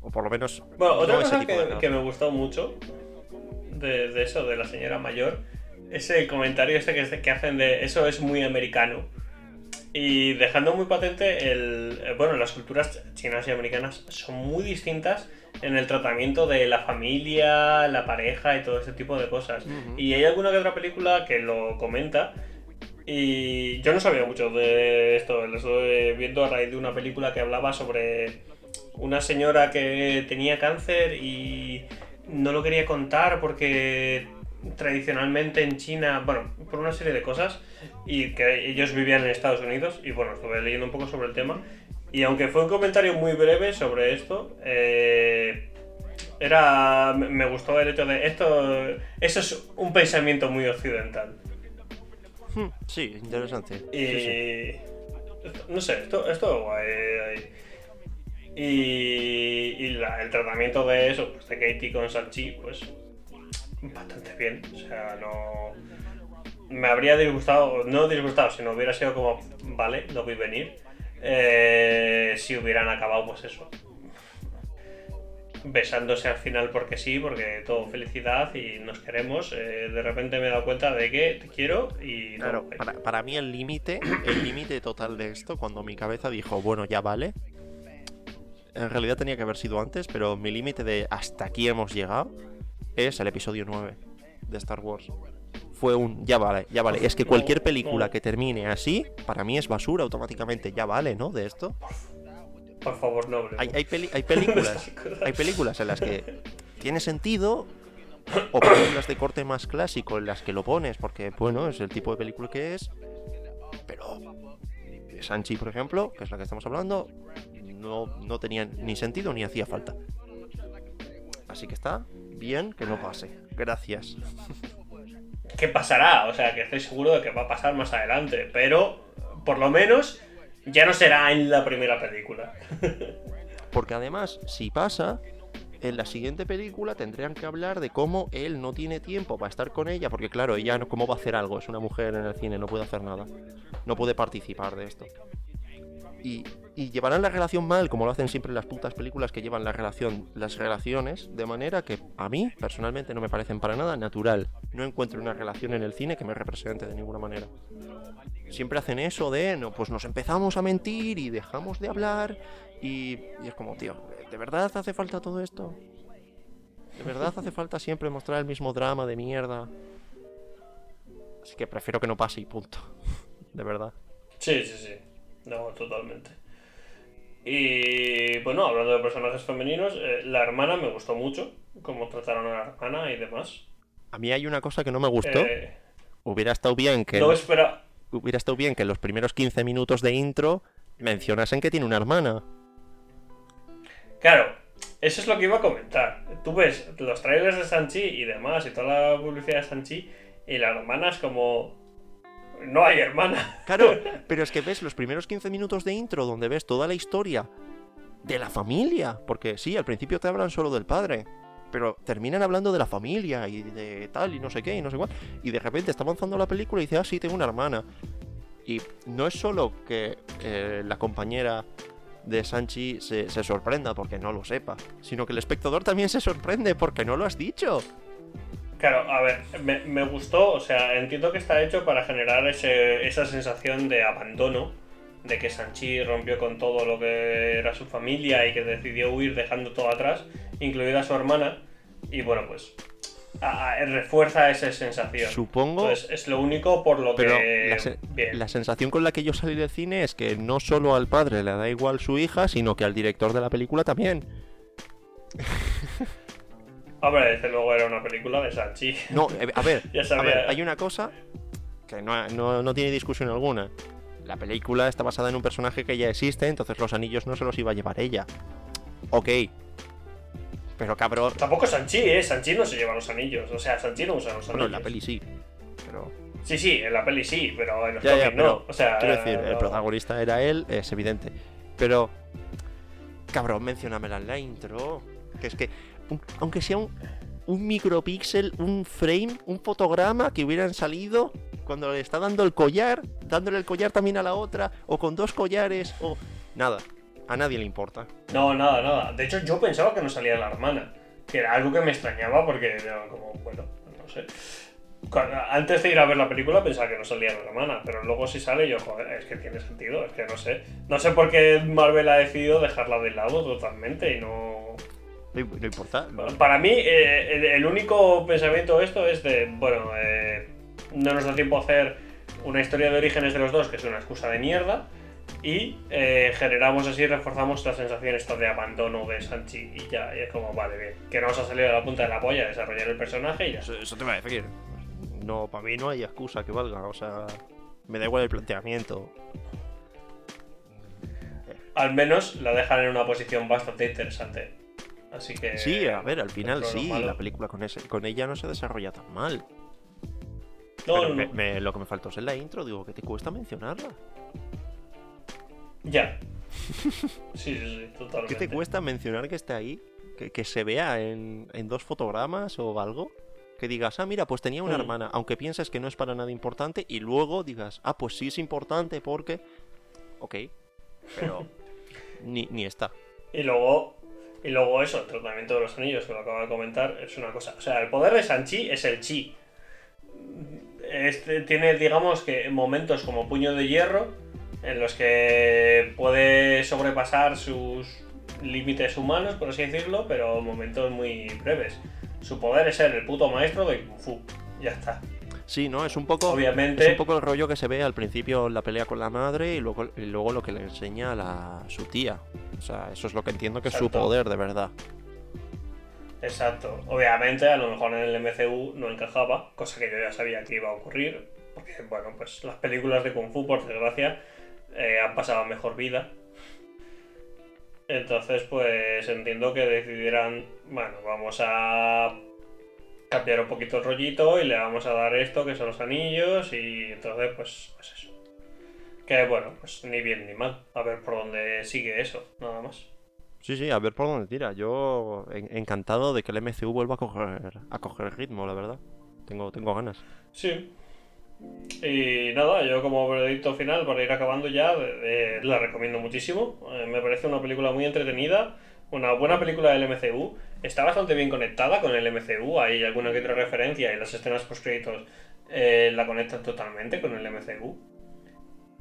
O por lo menos... Bueno, otra no cosa que, me gustó mucho de, de eso, de la señora mayor, es el comentario este que, que hacen de eso es muy americano. Y dejando muy patente el. eh, Bueno, las culturas chinas y americanas son muy distintas en el tratamiento de la familia, la pareja y todo ese tipo de cosas. Y hay alguna que otra película que lo comenta. Y yo no sabía mucho de esto, lo estoy viendo a raíz de una película que hablaba sobre una señora que tenía cáncer y no lo quería contar porque tradicionalmente en China, bueno, por una serie de cosas, y que ellos vivían en Estados Unidos, y bueno, estuve leyendo un poco sobre el tema, y aunque fue un comentario muy breve sobre esto, eh, era me- gustó el hecho de esto, eso es un pensamiento muy occidental. Hmm, Sí, interesante. Y. Sí, sí. esto- No sé, esto, esto es guay. eh, Y, y la- el tratamiento de eso, pues de Katie con Sanchi, pues bastante bien. O sea, no. Me habría disgustado, no disgustado, sino hubiera sido como, vale, lo vi venir. eh, si hubieran acabado, pues eso. Besándose al final porque sí, porque todo felicidad y nos queremos. eh, de repente me he dado cuenta de que te quiero y no. Claro, para, para mí el límite, el límite total de esto, cuando mi cabeza dijo, bueno, ya vale. En realidad tenía que haber sido antes, pero mi límite de hasta aquí hemos llegado es el episodio 9 de Star Wars. Fue un ya vale, ya vale. Es que cualquier película que termine así, para mí es basura automáticamente, ya vale, ¿no? De esto. Por favor, no. Hay, hay, peli- hay películas, hay películas en las que tiene sentido, o películas de corte más clásico en las que lo pones, porque bueno, es el tipo de película que es. Pero Sanchi, por ejemplo, que es la que estamos hablando, no, no tenía ni sentido ni hacía falta. Así que está bien que no pase. Gracias. ¿Qué pasará? O sea, que estoy seguro de que va a pasar más adelante, pero por lo menos ya no será en la primera película. Porque además, si pasa, en la siguiente película tendrían que hablar de cómo él no tiene tiempo para estar con ella, porque claro, ella no, cómo va a hacer algo, es una mujer en el cine, no puede hacer nada, no puede participar de esto. Y, llevarán la relación mal, como lo hacen siempre las putas películas que llevan la relación, las relaciones, de manera que a mí, personalmente, no me parecen para nada natural. No encuentro una relación en el cine que me represente de ninguna manera. Siempre hacen eso de, no, pues nos empezamos a mentir y dejamos de hablar y, y es como, tío, ¿de verdad hace falta todo esto? ¿De verdad hace falta siempre mostrar el mismo drama de mierda? Así que prefiero que no pase y punto. De verdad. Sí, sí, sí. No, totalmente. Y bueno, hablando de personajes femeninos, eh, la hermana me gustó mucho, cómo trataron a la hermana y demás. A mí hay una cosa que no me gustó. Eh, Hubiera estado bien que... no espera. Hubiera estado bien que en los primeros 15 minutos de intro mencionasen que tiene una hermana. Claro, eso es lo que iba a comentar. Tú ves los trailers de Sanchi y demás, y toda la publicidad de Sanchi, y la hermana es como. No hay hermana. Claro, pero es que ves los primeros 15 minutos de intro donde ves toda la historia de la familia. Porque sí, al principio te hablan solo del padre. Pero terminan hablando de la familia y de tal y no sé qué y no sé cuál. Y de repente está avanzando la película y dice, ah, sí, tengo una hermana. Y no es solo que eh, la compañera de Sanchi se, se sorprenda porque no lo sepa, sino que el espectador también se sorprende porque no lo has dicho. Claro, a ver, me, me gustó, o sea, entiendo que está hecho para generar ese- esa sensación de abandono, de que Sanchi rompió con todo lo que era su familia y que decidió huir dejando todo atrás, incluida su hermana, y bueno, pues a- a- refuerza esa sensación. Supongo Entonces, es lo único por lo Pero que... la, se- bien. la sensación con la que yo salí del cine es que no solo al padre le da igual su hija, sino que al director de la película también. Hombre, desde luego era una película de Sanchi. No, eh, a ver, Ya a ver, hay una cosa que no, no- no tiene discusión alguna. La película está basada en un personaje que ya existe, entonces los anillos no se los iba a llevar ella. Ok. Pero cabrón. Tampoco Sanchi, ¿eh? Sanchi no se lleva los anillos. O sea, Sanchi no usa los anillos. Bueno, en la peli sí. Pero. Sí, sí, en la peli sí, pero en los Ya, ya, pero no. O sea, Quiero decir, el protagonista era él, es evidente. Pero. Cabrón, menciónamela en la intro. Que es que. Un- aunque sea un, micropíxel, un frame, un fotograma que hubieran salido cuando le está dando el collar, dándole el collar también a la otra, o con dos collares, o. Nada. A nadie le importa. No, nada, nada. De hecho, yo pensaba que no salía la hermana. Que era algo que me extrañaba porque era como, bueno, no sé. Antes de ir a ver la película pensaba que no salía la hermana, pero luego si sale yo, joder, es que tiene sentido, es que no sé. No sé por qué Marvel ha decidido dejarla de lado totalmente y no... No, importa. Para mí, eh, el, el único pensamiento de esto es de, bueno, eh, no nos da tiempo a hacer una historia de orígenes de los dos, que es una excusa de mierda, y eh, generamos así, reforzamos la sensación esta de abandono de Sanchi, y ya, y es como, vale, bien, que no nos ha salido de la punta de la polla desarrollar el personaje y ya. Eso, eso te va a decir. No, para mí no hay excusa que valga. O sea, me da igual el planteamiento. Al menos la dejan en una posición bastante interesante. Así que... Sí, a ver, al final sí, malo- la película con, ese, con ella no se desarrolla tan mal. No, Pero no, me- no. me- lo que me faltó es en la intro, digo, que te cuesta mencionarla. Ya. Sí, sí, sí, totalmente. ¿Qué te cuesta mencionar que está ahí? Que, que se vea en, en dos fotogramas o algo. Que digas, ah, mira, pues tenía una Mm. hermana, aunque pienses que no es para nada importante, y luego digas, ah, pues sí es importante porque. Ok. pero ni, ni está. Y luego, y luego eso, el tratamiento de los anillos, que lo acabo de comentar, es una cosa. O sea, el poder de Sanchi es el chi. Este tiene, digamos que, momentos como puño de hierro, en los que puede sobrepasar sus límites humanos, por así decirlo, pero momentos muy breves. Su poder es ser el puto maestro de Kung Fu. Ya está. Sí, ¿no? Es un poco. Obviamente- Es un poco el rollo que se ve al principio en la pelea con la madre y luego, y luego lo que le enseña a la, su tía. O sea, eso es lo que entiendo que es su poder de verdad. Exacto. Obviamente, a lo mejor en el MCU no encajaba, cosa que yo ya sabía que iba a ocurrir, porque, bueno, pues las películas de Kung Fu, por desgracia, eh, han pasado mejor vida. Entonces, pues entiendo que decidieran, bueno, vamos a cambiar un poquito el rollito y le vamos a dar esto, que son los anillos, y entonces, pues, pues eso. Que bueno, pues ni bien ni mal. A ver por dónde sigue eso, nada más. Sí, sí, a ver por dónde tira. Yo en- encantado de que el MCU vuelva a coger, a coger ritmo, la verdad. Tengo, tengo ganas. Sí. Y nada, yo como veredicto final, para ir acabando ya, eh, la recomiendo muchísimo. Eh, me parece una película muy entretenida, una buena película del MCU. Está bastante bien conectada con el MCU, hay alguna que otra referencia y las escenas post-créditos eh, la conectan totalmente con el MCU.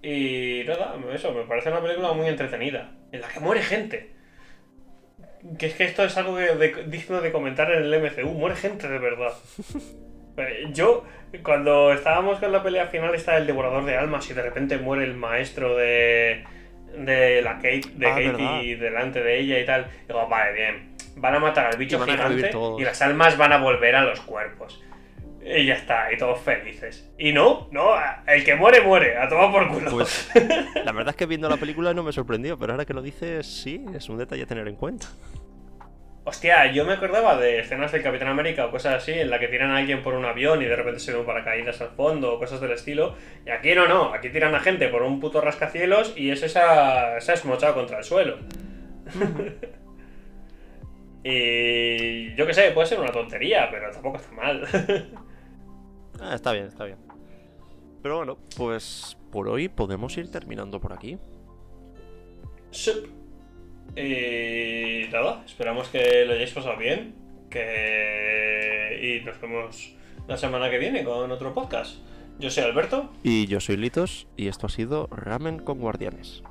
Y nada, eso, me parece una película muy entretenida, en la que muere gente. Que es que esto es algo de- digno de comentar en el MCU, muere gente de verdad. Eh, Yo, cuando estábamos con la pelea final, está el devorador de almas y de repente muere el maestro de, de la Kate, de Ah, Katie delante de ella y tal. Digo, vale, bien. Van a matar al bicho Y gigante y las almas van a volver a los cuerpos. Y ya está, y todos felices. Y no, no, el que muere, muere, a tomar por culo. Pues la verdad es que viendo la película no me sorprendió, pero ahora que lo dices, sí, es un detalle a tener en cuenta. Hostia, yo me acordaba de escenas del Capitán América o cosas así, en la que tiran a alguien por un avión y de repente se ve un paracaídas al fondo o cosas del estilo. Y aquí no, no, aquí tiran a gente por un puto rascacielos y es esa, esa esmochado contra el suelo. y yo qué sé, puede ser una tontería, pero tampoco está mal. Ah, está bien, está bien. Pero bueno, pues por hoy podemos ir terminando por aquí. Y nada, esperamos que lo hayáis pasado bien. Que... Y nos vemos la semana que viene con otro podcast. Yo soy Alberto. Y yo soy Litos y esto ha sido Ramen con Guardianes.